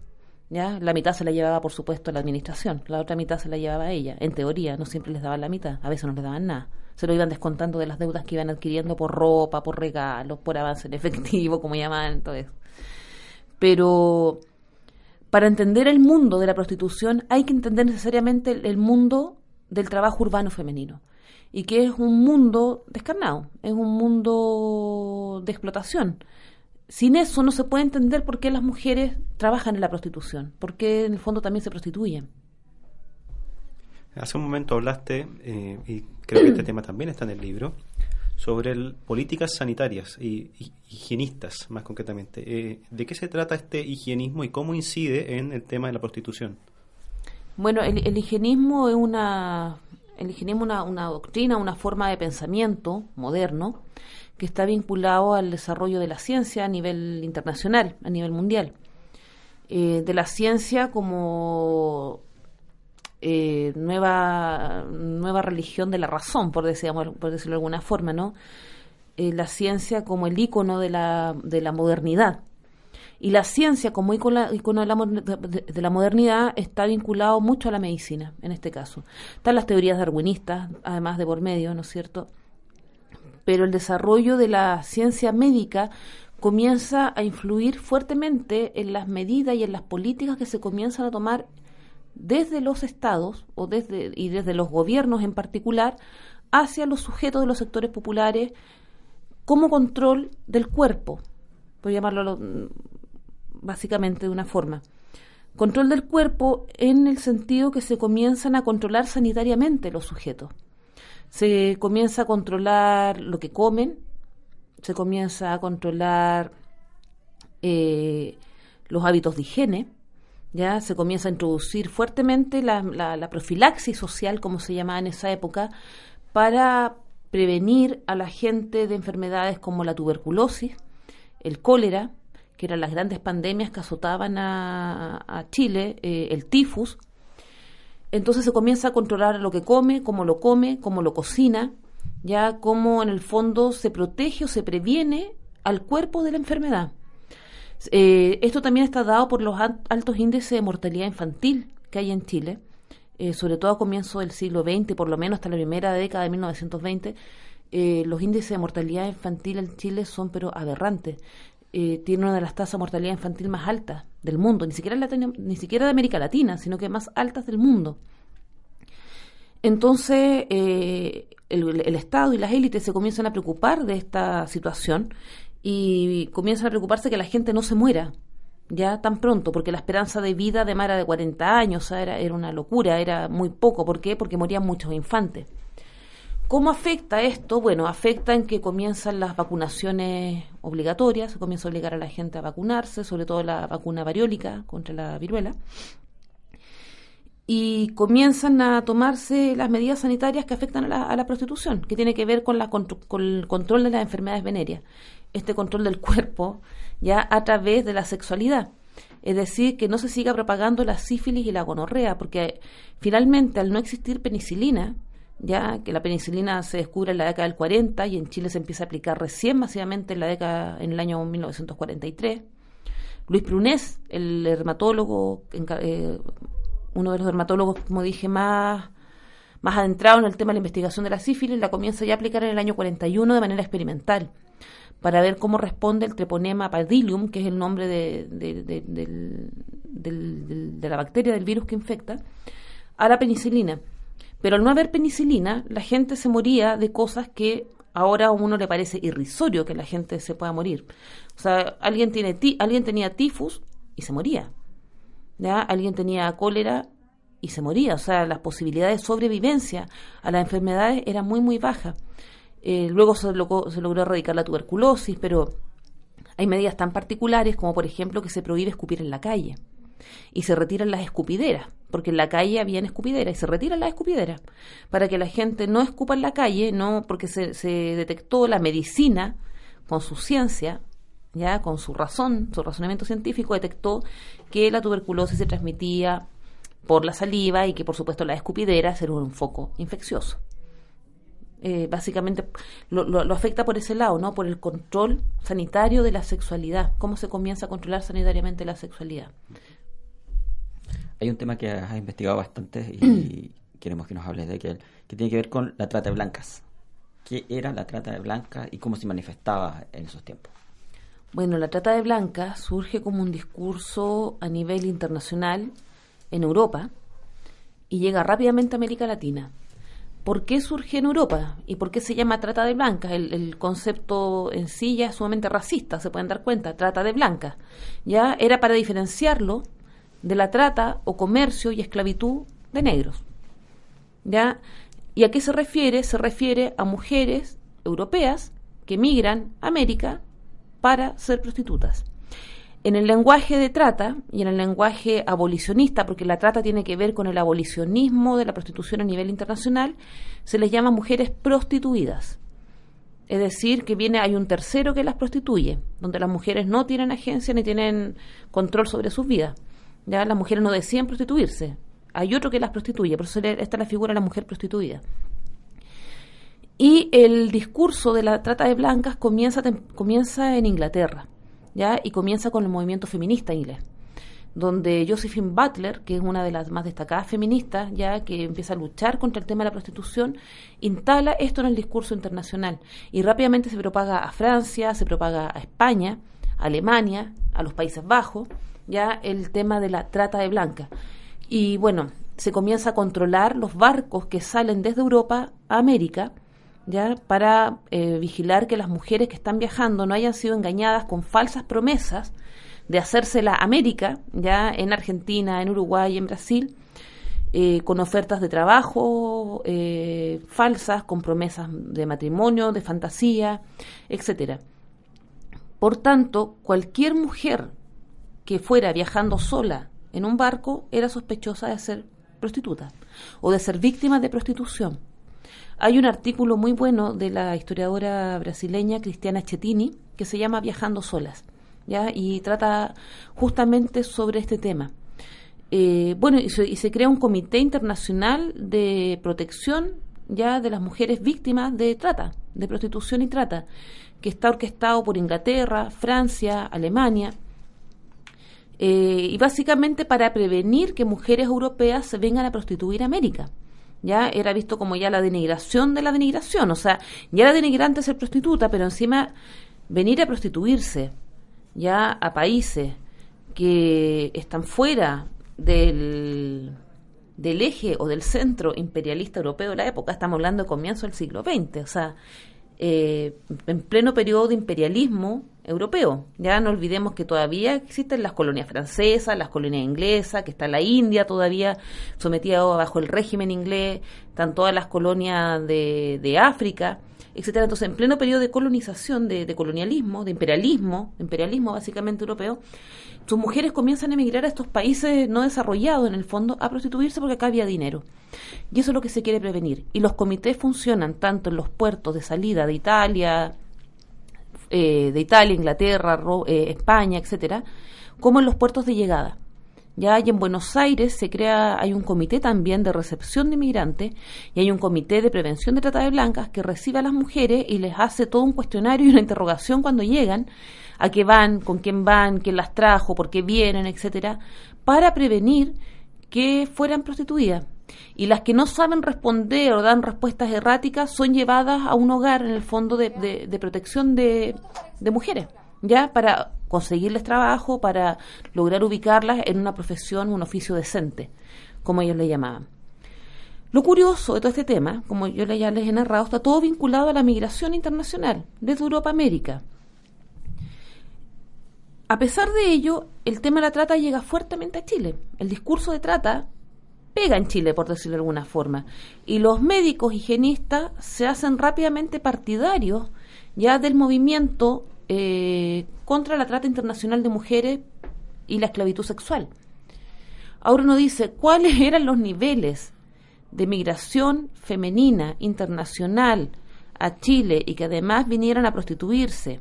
¿ya? La mitad se la llevaba, por supuesto, la administración, la otra mitad se la llevaba ella. En teoría, no siempre les daban la mitad, a veces no les daban nada se lo iban descontando de las deudas que iban adquiriendo por ropa, por regalos, por avance en efectivo, como llamaban, todo eso. Pero para entender el mundo de la prostitución hay que entender necesariamente el, mundo del trabajo urbano femenino y que es un mundo descarnado, es un mundo de explotación. Sin eso no se puede entender por qué las mujeres trabajan en la prostitución, por qué en el fondo también se prostituyen. Hace un momento hablaste, eh, y creo que este tema también está en el libro, sobre políticas sanitarias y, higienistas, más concretamente. Eh, ¿De qué se trata este higienismo y cómo incide en el tema de la prostitución? Bueno, el, el higienismo es una, el higienismo una, una doctrina, una forma de pensamiento moderno que está vinculado al desarrollo de la ciencia a nivel internacional, a nivel mundial. Eh, de la ciencia como eh, nueva, nueva religión de la razón, por, decirlo, de alguna forma, ¿no? Eh, la ciencia como el ícono de la, de la modernidad. Y la ciencia como ícono, ícono de, la, de la modernidad está vinculado mucho a la medicina, en este caso. Están las teorías darwinistas, además de por medio, ¿no es cierto? Pero el desarrollo de la ciencia médica comienza a influir fuertemente en las medidas y en las políticas que se comienzan a tomar desde los estados o desde y desde los gobiernos en particular hacia los sujetos de los sectores populares como control del cuerpo, por llamarlo lo- básicamente de una forma. Control del cuerpo en el sentido que se comienzan a controlar sanitariamente los sujetos. Se comienza a controlar lo que comen, se comienza a controlar eh, los hábitos de higiene, ya se comienza a introducir fuertemente la, la- la profilaxis social, como se llamaba en esa época, para prevenir a la gente de enfermedades como la tuberculosis, el cólera, que eran las grandes pandemias que azotaban a, a Chile, eh, el tifus. Entonces se comienza a controlar lo que come, cómo lo come, cómo lo cocina, ya cómo en el fondo se protege o se previene al cuerpo de la enfermedad. Eh, esto también está dado por los al- altos índices de mortalidad infantil que hay en Chile, eh, sobre todo a comienzos del siglo XX, por lo menos hasta la primera década de 1920. eh, los índices de mortalidad infantil en Chile son pero aberrantes. Eh, tiene una de las tasas de mortalidad infantil más altas del mundo, ni siquiera, ni siquiera de América Latina, sino que más altas del mundo. Entonces, eh, el Estado y las élites se comienzan a preocupar de esta situación y comienzan a preocuparse que la gente no se muera ya tan pronto, porque la esperanza de vida de Mara de 40 años o sea, era, era una locura, era muy poco. ¿Por qué? Porque morían muchos infantes. ¿Cómo afecta esto? Bueno, afecta en que comienzan las vacunaciones obligatorias, se comienza a obligar a la gente a vacunarse, sobre todo la vacuna variólica contra la viruela y comienzan a tomarse las medidas sanitarias que afectan a la, a la prostitución, que tiene que ver con, la, contro- con el control de las enfermedades venéreas, este control del cuerpo ya a través de la sexualidad. Es decir, que no se siga propagando la sífilis y la gonorrea, porque finalmente al no existir penicilina, ya que la penicilina se descubre en la década del 40 y en Chile se empieza a aplicar recién masivamente en la década en el año 1943. Luis Prunés, el dermatólogo eh, uno de los dermatólogos, como dije, más, más adentrado en el tema de la investigación de la sífilis, la comienza ya a aplicar en el año 41 de manera experimental, para ver cómo responde el treponema pallidum, que es el nombre de, de- de la bacteria del virus que infecta, a la penicilina. Pero al no haber penicilina, la gente se moría de cosas que ahora a uno le parece irrisorio que la gente se pueda morir. O sea, alguien, tiene ti- alguien tenía tifus y se moría. ¿ya? Alguien tenía cólera y se moría. O sea, las posibilidades de sobrevivencia a las enfermedades eran muy, muy bajas. Eh, luego se, logró- erradicar la tuberculosis, pero hay medidas tan particulares como, por ejemplo, que se prohíbe escupir en la calle y se retiran las escupideras, porque en la calle habían escupideras y se retiran las escupideras para que la gente no escupa en la calle, no porque se, se detectó la medicina con su ciencia, ya con su razón, su razonamiento científico detectó que la tuberculosis se transmitía por la saliva y que por supuesto las escupideras eran un foco infeccioso. Eh, básicamente lo, lo- lo afecta por ese lado, ¿no? Por el control sanitario de la sexualidad, cómo se comienza a controlar sanitariamente la sexualidad. Hay un tema que has investigado bastante y *clears throat* queremos que nos hables de aquel, que tiene que ver con la trata de blancas. ¿Qué era la trata de blancas y cómo se manifestaba en esos tiempos? Bueno, la trata de blancas surge como un discurso a nivel internacional en Europa y llega rápidamente a América Latina. ¿Por qué surge en Europa? ¿Y por qué se llama trata de blancas? El, concepto en sí ya es sumamente racista, se pueden dar cuenta, trata de blancas. Ya era para diferenciarlo de la trata o comercio y esclavitud de negros. ¿Ya? ¿Y a qué se refiere? Se refiere a mujeres europeas que migran a América para ser prostitutas. En el lenguaje de trata y en el lenguaje abolicionista, porque la trata tiene que ver con el abolicionismo de la prostitución a nivel internacional, se les llama mujeres prostituidas. Es decir, que viene, hay un tercero que las prostituye, donde las mujeres no tienen agencia ni tienen control sobre sus vidas. Ya las mujeres no deciden prostituirse, hay otro que las prostituye, por eso le- esta es la figura de la mujer prostituida. Y el discurso de la trata de blancas comienza, comienza en Inglaterra, ¿ya? Y comienza con el movimiento feminista inglés, donde Josephine Butler, que es una de las más destacadas feministas, ya que empieza a luchar contra el tema de la prostitución, instala esto en el discurso internacional y rápidamente se propaga a Francia, se propaga a España, a Alemania, a los Países Bajos, ya el tema de la trata de blancas. Y bueno, se comienza a controlar los barcos que salen desde Europa a América, ya para eh, vigilar que las mujeres que están viajando no hayan sido engañadas con falsas promesas de hacérsela América, ya en Argentina, en Uruguay, en Brasil, eh, con ofertas de trabajo eh, falsas, con promesas de matrimonio, de fantasía, etcétera. Por tanto, cualquier mujer que fuera viajando sola en un barco era sospechosa de ser prostituta o de ser víctima de prostitución. Hay un artículo muy bueno de la historiadora brasileña Cristiana Chetini que se llama Viajando solas, ¿ya? y trata justamente sobre este tema. Eh, bueno, y se, y se crea un comité internacional de protección ya de las mujeres víctimas de trata, de prostitución y trata, que está orquestado por Inglaterra, Francia, Alemania, eh, y básicamente para prevenir que mujeres europeas se vengan a prostituir a América. Ya era visto como ya la denigración de la denigración, o sea, ya era denigrante ser prostituta, pero encima venir a prostituirse ya a países que están fuera del, del eje o del centro imperialista europeo de la época, estamos hablando de comienzo del siglo XX, o sea, eh, en pleno periodo de imperialismo europeo. Ya no olvidemos que todavía existen las colonias francesas, las colonias inglesas, que está la India todavía sometida bajo el régimen inglés, están todas las colonias de, África, etcétera. Entonces, en pleno periodo de colonización, de, de colonialismo, de imperialismo, imperialismo básicamente europeo, sus mujeres comienzan a emigrar a estos países no desarrollados, en el fondo, a prostituirse porque acá había dinero. Y eso es lo que se quiere prevenir. Y los comités funcionan tanto en los puertos de salida de Italia, eh, de Italia, Inglaterra, Ro- eh, España, etcétera, como en los puertos de llegada. Ya hay en Buenos Aires se crea, hay un comité también de recepción de inmigrantes y hay un comité de prevención de trata de blancas que recibe a las mujeres y les hace todo un cuestionario y una interrogación cuando llegan, a qué van, con quién van, quién las trajo, por qué vienen, etcétera, para prevenir que fueran prostituidas. Y las que no saben responder o dan respuestas erráticas son llevadas a un hogar, en el fondo, de, de- protección de, de mujeres, ya para conseguirles trabajo, para lograr ubicarlas en una profesión, un oficio decente, como ellos le llamaban. Lo curioso de todo este tema, como yo ya les he narrado, está todo vinculado a la migración internacional, desde Europa a América. A pesar de ello, el tema de la trata llega fuertemente a Chile. El discurso de trata pega en Chile, por decirlo de alguna forma. Y los médicos higienistas se hacen rápidamente partidarios ya del movimiento eh, contra la trata internacional de mujeres y la esclavitud sexual. Ahora uno dice, ¿cuáles *laughs* eran los niveles de migración femenina internacional a Chile y que además vinieran a prostituirse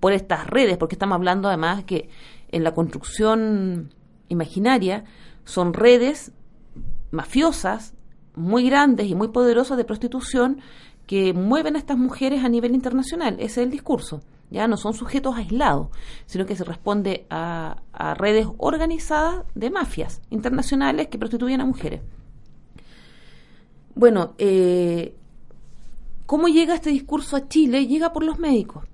por estas redes? Porque estamos hablando además que en la construcción imaginaria son redes mafiosas muy grandes y muy poderosas de prostitución que mueven a estas mujeres a nivel internacional. Ese es el discurso. Ya no son sujetos aislados, sino que se responde a, redes organizadas de mafias internacionales que prostituyen a mujeres. Bueno, eh, ¿cómo llega este discurso a Chile? Llega por los médicos.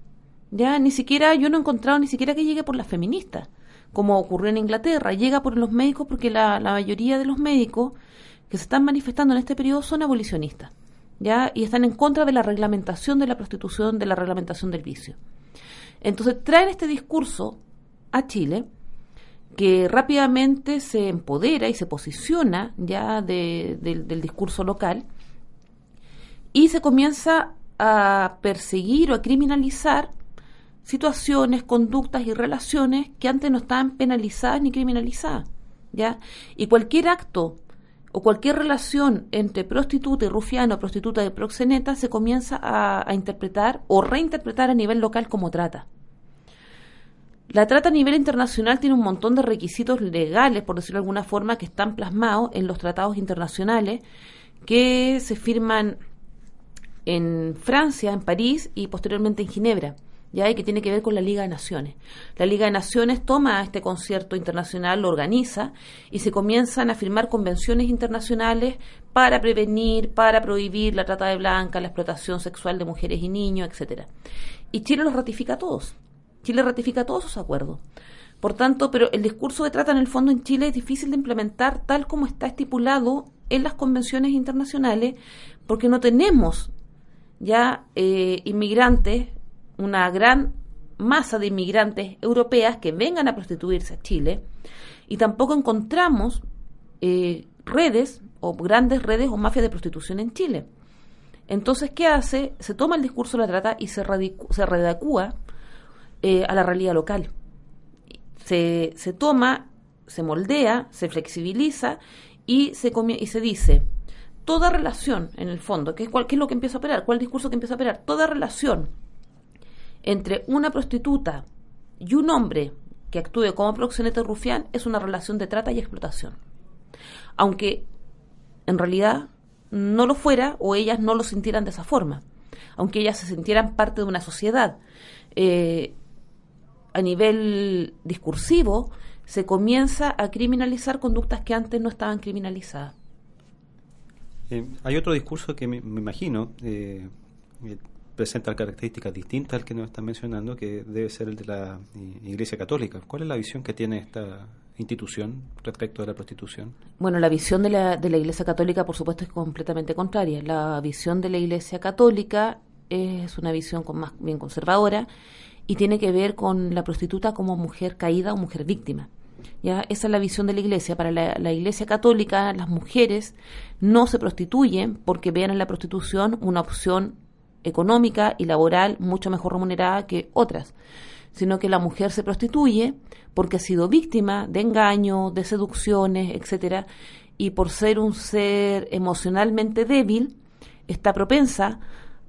Ya ni siquiera, yo no he encontrado ni siquiera que llegue por las feministas, como ocurrió en Inglaterra. Llega por los médicos porque la, mayoría de los médicos que se están manifestando en este periodo son abolicionistas. ¿ya? y están en contra de la reglamentación de la prostitución, de la reglamentación del vicio. Entonces traen este discurso a Chile que rápidamente se empodera y se posiciona ya de- del- del discurso local y se comienza a perseguir o a criminalizar situaciones, conductas y relaciones que antes no estaban penalizadas ni criminalizadas, ¿ya? Y cualquier acto o cualquier relación entre prostituta y rufiano, prostituta y proxeneta, se comienza a, a interpretar o reinterpretar a nivel local como trata. La trata a nivel internacional tiene un montón de requisitos legales, por decirlo de alguna forma, que están plasmados en los tratados internacionales que se firman en Francia, en París y posteriormente en Ginebra, ya y que tiene que ver con la Liga de Naciones. La Liga de Naciones toma este concierto internacional, lo organiza y se comienzan a firmar convenciones internacionales para prevenir, para prohibir la trata de blancas, la explotación sexual de mujeres y niños, etcétera. Y Chile los ratifica todos. Chile ratifica todos sus acuerdos. Por tanto, pero el discurso de trata en el fondo en Chile es difícil de implementar tal como está estipulado en las convenciones internacionales, porque no tenemos ya eh, inmigrantes, una gran masa de inmigrantes europeas que vengan a prostituirse a Chile, y tampoco encontramos eh, redes o grandes redes o mafias de prostitución en Chile. Entonces, ¿qué hace? Se toma el discurso de la trata y se, se redacúa eh, a la realidad local. Se, se toma, se moldea, se flexibiliza y se, y se dice, toda relación, en el fondo, ¿qué es, cuál, qué es lo que empieza a operar? ¿Cuál discurso que empieza a operar? Toda relación entre una prostituta y un hombre que actúe como proxeneta rufián es una relación de trata y explotación. Aunque en realidad no lo fuera o ellas no lo sintieran de esa forma, aunque ellas se sintieran parte de una sociedad. Eh, a nivel discursivo se comienza a criminalizar conductas que antes no estaban criminalizadas. Eh, hay otro discurso que me, me imagino eh, presenta características distintas al que nos están mencionando, que debe ser el de la eh, Iglesia Católica. ¿Cuál es la visión que tiene esta institución respecto de la prostitución? Bueno, la visión de la, de la Iglesia Católica, por supuesto, es completamente contraria. La visión de la Iglesia Católica es una visión con más bien conservadora y tiene que ver con la prostituta como mujer caída o mujer víctima. ¿ya? Esa es la visión de la Iglesia. Para la, la Iglesia Católica, las mujeres no se prostituyen porque vean en la prostitución una opción económica y laboral mucho mejor remunerada que otras, sino que la mujer se prostituye porque ha sido víctima de engaños, de seducciones, etcétera, y por ser un ser emocionalmente débil, está propensa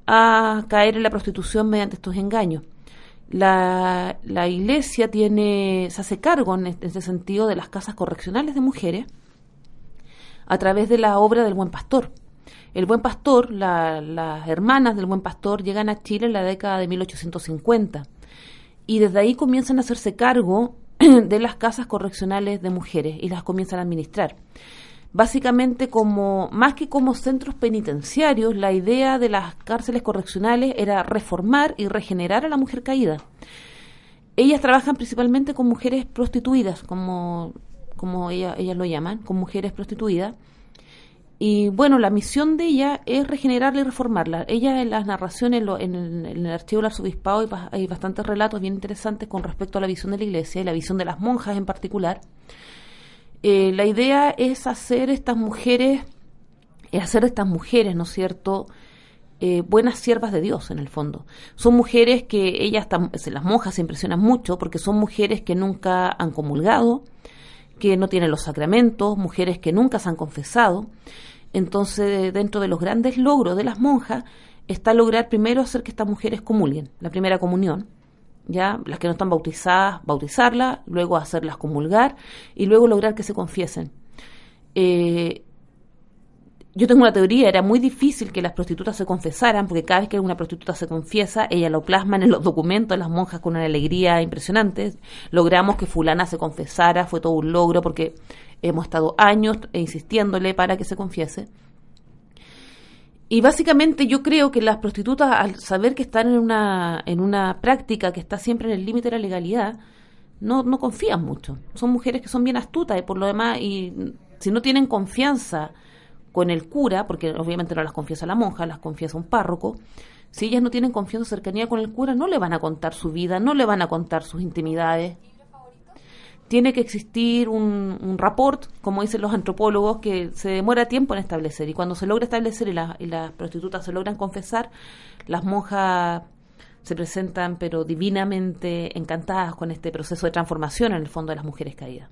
a caer en la prostitución mediante estos engaños. La, iglesia tiene, se hace cargo en este sentido de las casas correccionales de mujeres a través de la obra del Buen Pastor. El Buen Pastor, la- las hermanas del Buen Pastor llegan a Chile en la década de 1850 y desde ahí comienzan a hacerse cargo *clears throat* de las casas correccionales de mujeres y las comienzan a administrar. Básicamente como más que como centros penitenciarios, la idea de las cárceles correccionales era reformar y regenerar a la mujer caída. Ellas trabajan principalmente con mujeres prostituidas, como como ella- ellas lo llaman, con mujeres prostituidas. Y bueno, la misión de ella es regenerarla y reformarla. Ella en las narraciones, lo- en el, en el archivo del arzobispado, hay, hay bastantes relatos bien interesantes con respecto a la visión de la iglesia y la visión de las monjas en particular. Eh, la idea es hacer estas mujeres, es hacer estas mujeres, ¿no es cierto?, eh, buenas siervas de Dios en el fondo. Son mujeres que ellas, las monjas se impresionan mucho porque son mujeres que nunca han comulgado, que no tienen los sacramentos, mujeres que nunca se han confesado. Entonces, dentro de los grandes logros de las monjas está lograr primero hacer que estas mujeres comulguen, la primera comunión, ya las que no están bautizadas, bautizarlas, luego hacerlas comulgar y luego lograr que se confiesen. Eh, yo tengo una teoría, era muy difícil que las prostitutas se confesaran, porque cada vez que una prostituta se confiesa, ella lo plasman en los documentos, las monjas con una alegría impresionante. Logramos que fulana se confesara, fue todo un logro, porque hemos estado años insistiéndole para que se confiese. Y básicamente yo creo que las prostitutas, al saber que están en una, en una práctica que está siempre en el límite de la legalidad, no, no confían mucho. Son mujeres que son bien astutas y por lo demás, y si no tienen confianza con el cura, porque obviamente no las confiesa la monja, las confiesa un párroco, si ellas no tienen confianza o cercanía con el cura, no le van a contar su vida, no le van a contar sus intimidades. Tiene que existir un, un rapport, como dicen los antropólogos, que se demora tiempo en establecer. Y cuando se logra establecer y, la- y las prostitutas se logran confesar, las monjas se presentan, pero divinamente encantadas con este proceso de transformación en el fondo de las mujeres caídas.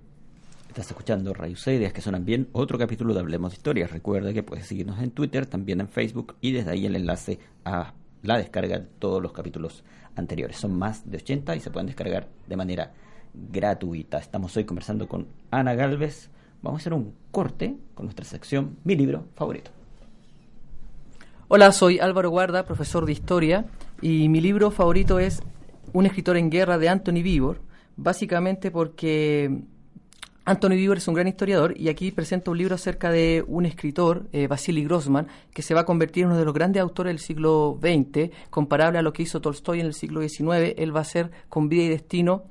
Estás escuchando Radio C, Ideas que Suenan Bien, otro capítulo de Hablemos de Historias. Recuerda que puedes seguirnos en Twitter, también en Facebook y desde ahí el enlace a la descarga de todos los capítulos anteriores. Son más de 80 y se pueden descargar de manera gratuita. Estamos hoy conversando con Ana Galvez. Vamos a hacer un corte con nuestra sección Mi libro favorito. Hola, soy Álvaro Guarda, profesor de historia, y mi libro favorito es Un escritor en guerra de Anthony Vivor, básicamente porque Anthony Vivor es un gran historiador y aquí presenta un libro acerca de un escritor, eh, Vasily Grossman, que se va a convertir en uno de los grandes autores del siglo XX, comparable a lo que hizo Tolstoy en el siglo XIX. Él va a ser con vida y destino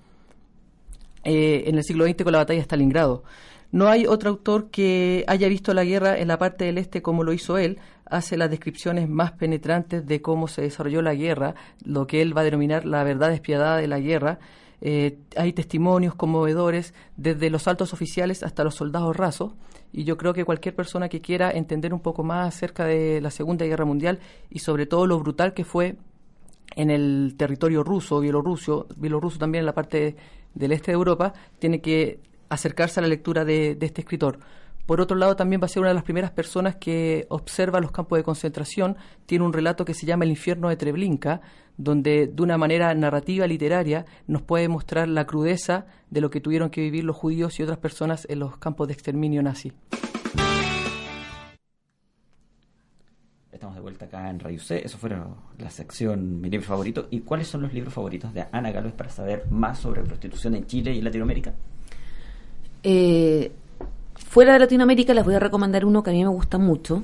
eh, en el siglo XX con la batalla de Stalingrado. No hay otro autor que haya visto la guerra en la parte del este como lo hizo él. Hace las descripciones más penetrantes de cómo se desarrolló la guerra, lo que él va a denominar la verdad despiadada de la guerra. Eh, hay testimonios conmovedores desde los altos oficiales hasta los soldados rasos. Y yo creo que cualquier persona que quiera entender un poco más acerca de la Segunda Guerra Mundial y sobre todo lo brutal que fue en el territorio ruso, bielorruso, bielorruso también en la parte del este de Europa, tiene que acercarse a la lectura de, este escritor. Por otro lado, también va a ser una de las primeras personas que observa los campos de concentración. Tiene un relato que se llama El infierno de Treblinka, donde de una manera narrativa, literaria, nos puede mostrar la crudeza de lo que tuvieron que vivir los judíos y otras personas en los campos de exterminio nazi. Estamos de vuelta acá en Radio C. Eso fue la sección Mi libro favorito. ¿Y cuáles son los libros favoritos de Ana Galvez para saber más sobre prostitución en Chile y Latinoamérica? Eh, fuera de Latinoamérica les voy a recomendar uno que a mí me gusta mucho,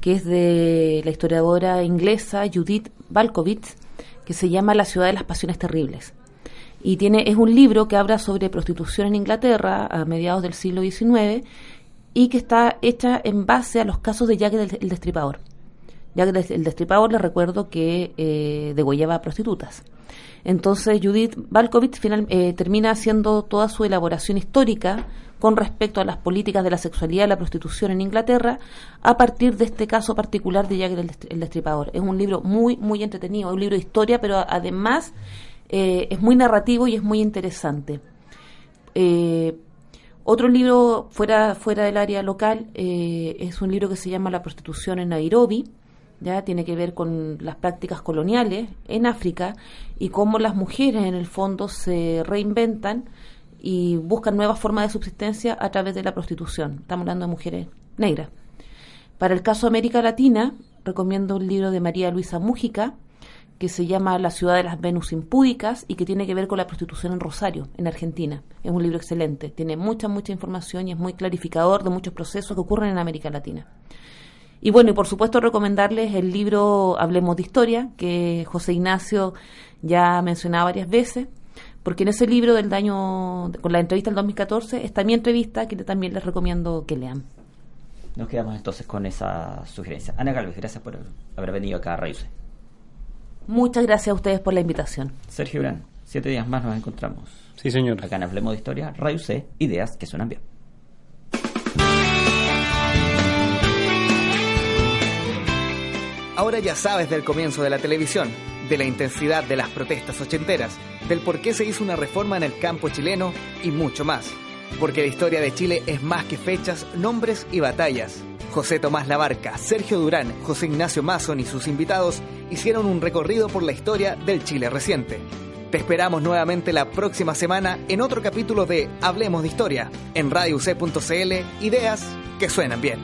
que es de la historiadora inglesa Judith Balkovitz, que se llama La ciudad de las pasiones terribles. Y tiene, es un libro que habla sobre prostitución en Inglaterra a mediados del siglo XIX y que está hecha en base a los casos de Jack el, el Destripador. Jack el Destripador, les recuerdo que eh, degollaba prostitutas. Entonces Judith Balkovitz final, eh, termina haciendo toda su elaboración histórica con respecto a las políticas de la sexualidad y la prostitución en Inglaterra a partir de este caso particular de Jack el Destripador. Es un libro muy, muy entretenido, es un libro de historia, pero además eh, es muy narrativo y es muy interesante. Eh, otro libro fuera, fuera del área local es un libro que se llama La prostitución en Nairobi, ya tiene que ver con las prácticas coloniales en África y cómo las mujeres en el fondo se reinventan y buscan nuevas formas de subsistencia a través de la prostitución. Estamos hablando de mujeres negras. Para el caso de América Latina, recomiendo un libro de María Luisa Mújica que se llama La ciudad de las Venus impúdicas y que tiene que ver con la prostitución en Rosario, en Argentina. Es un libro excelente, tiene mucha, mucha información y es muy clarificador de muchos procesos que ocurren en América Latina. Y bueno, y por supuesto recomendarles el libro Hablemos de Historia, que José Ignacio ya mencionaba varias veces, porque en ese libro del año, con la entrevista del 2014, está mi entrevista, que también les recomiendo que lean. Nos quedamos entonces con esa sugerencia. Ana Galvez, gracias por haber venido acá a Reírse. Muchas gracias a ustedes por la invitación. Sergio Gran, siete días más nos encontramos. Sí, señor. Acá en Hablemos de Historia, Radio C, ideas que suenan bien. Ahora ya sabes del comienzo de la televisión, de la intensidad de las protestas ochenteras, del por qué se hizo una reforma en el campo chileno y mucho más. Porque la historia de Chile es más que fechas, nombres y batallas. José Tomás Labarca, Sergio Durán, José Ignacio Mason y sus invitados hicieron un recorrido por la historia del Chile reciente. Te esperamos nuevamente la próxima semana en otro capítulo de Hablemos de Historia, en radioc.cl, ideas que suenan bien.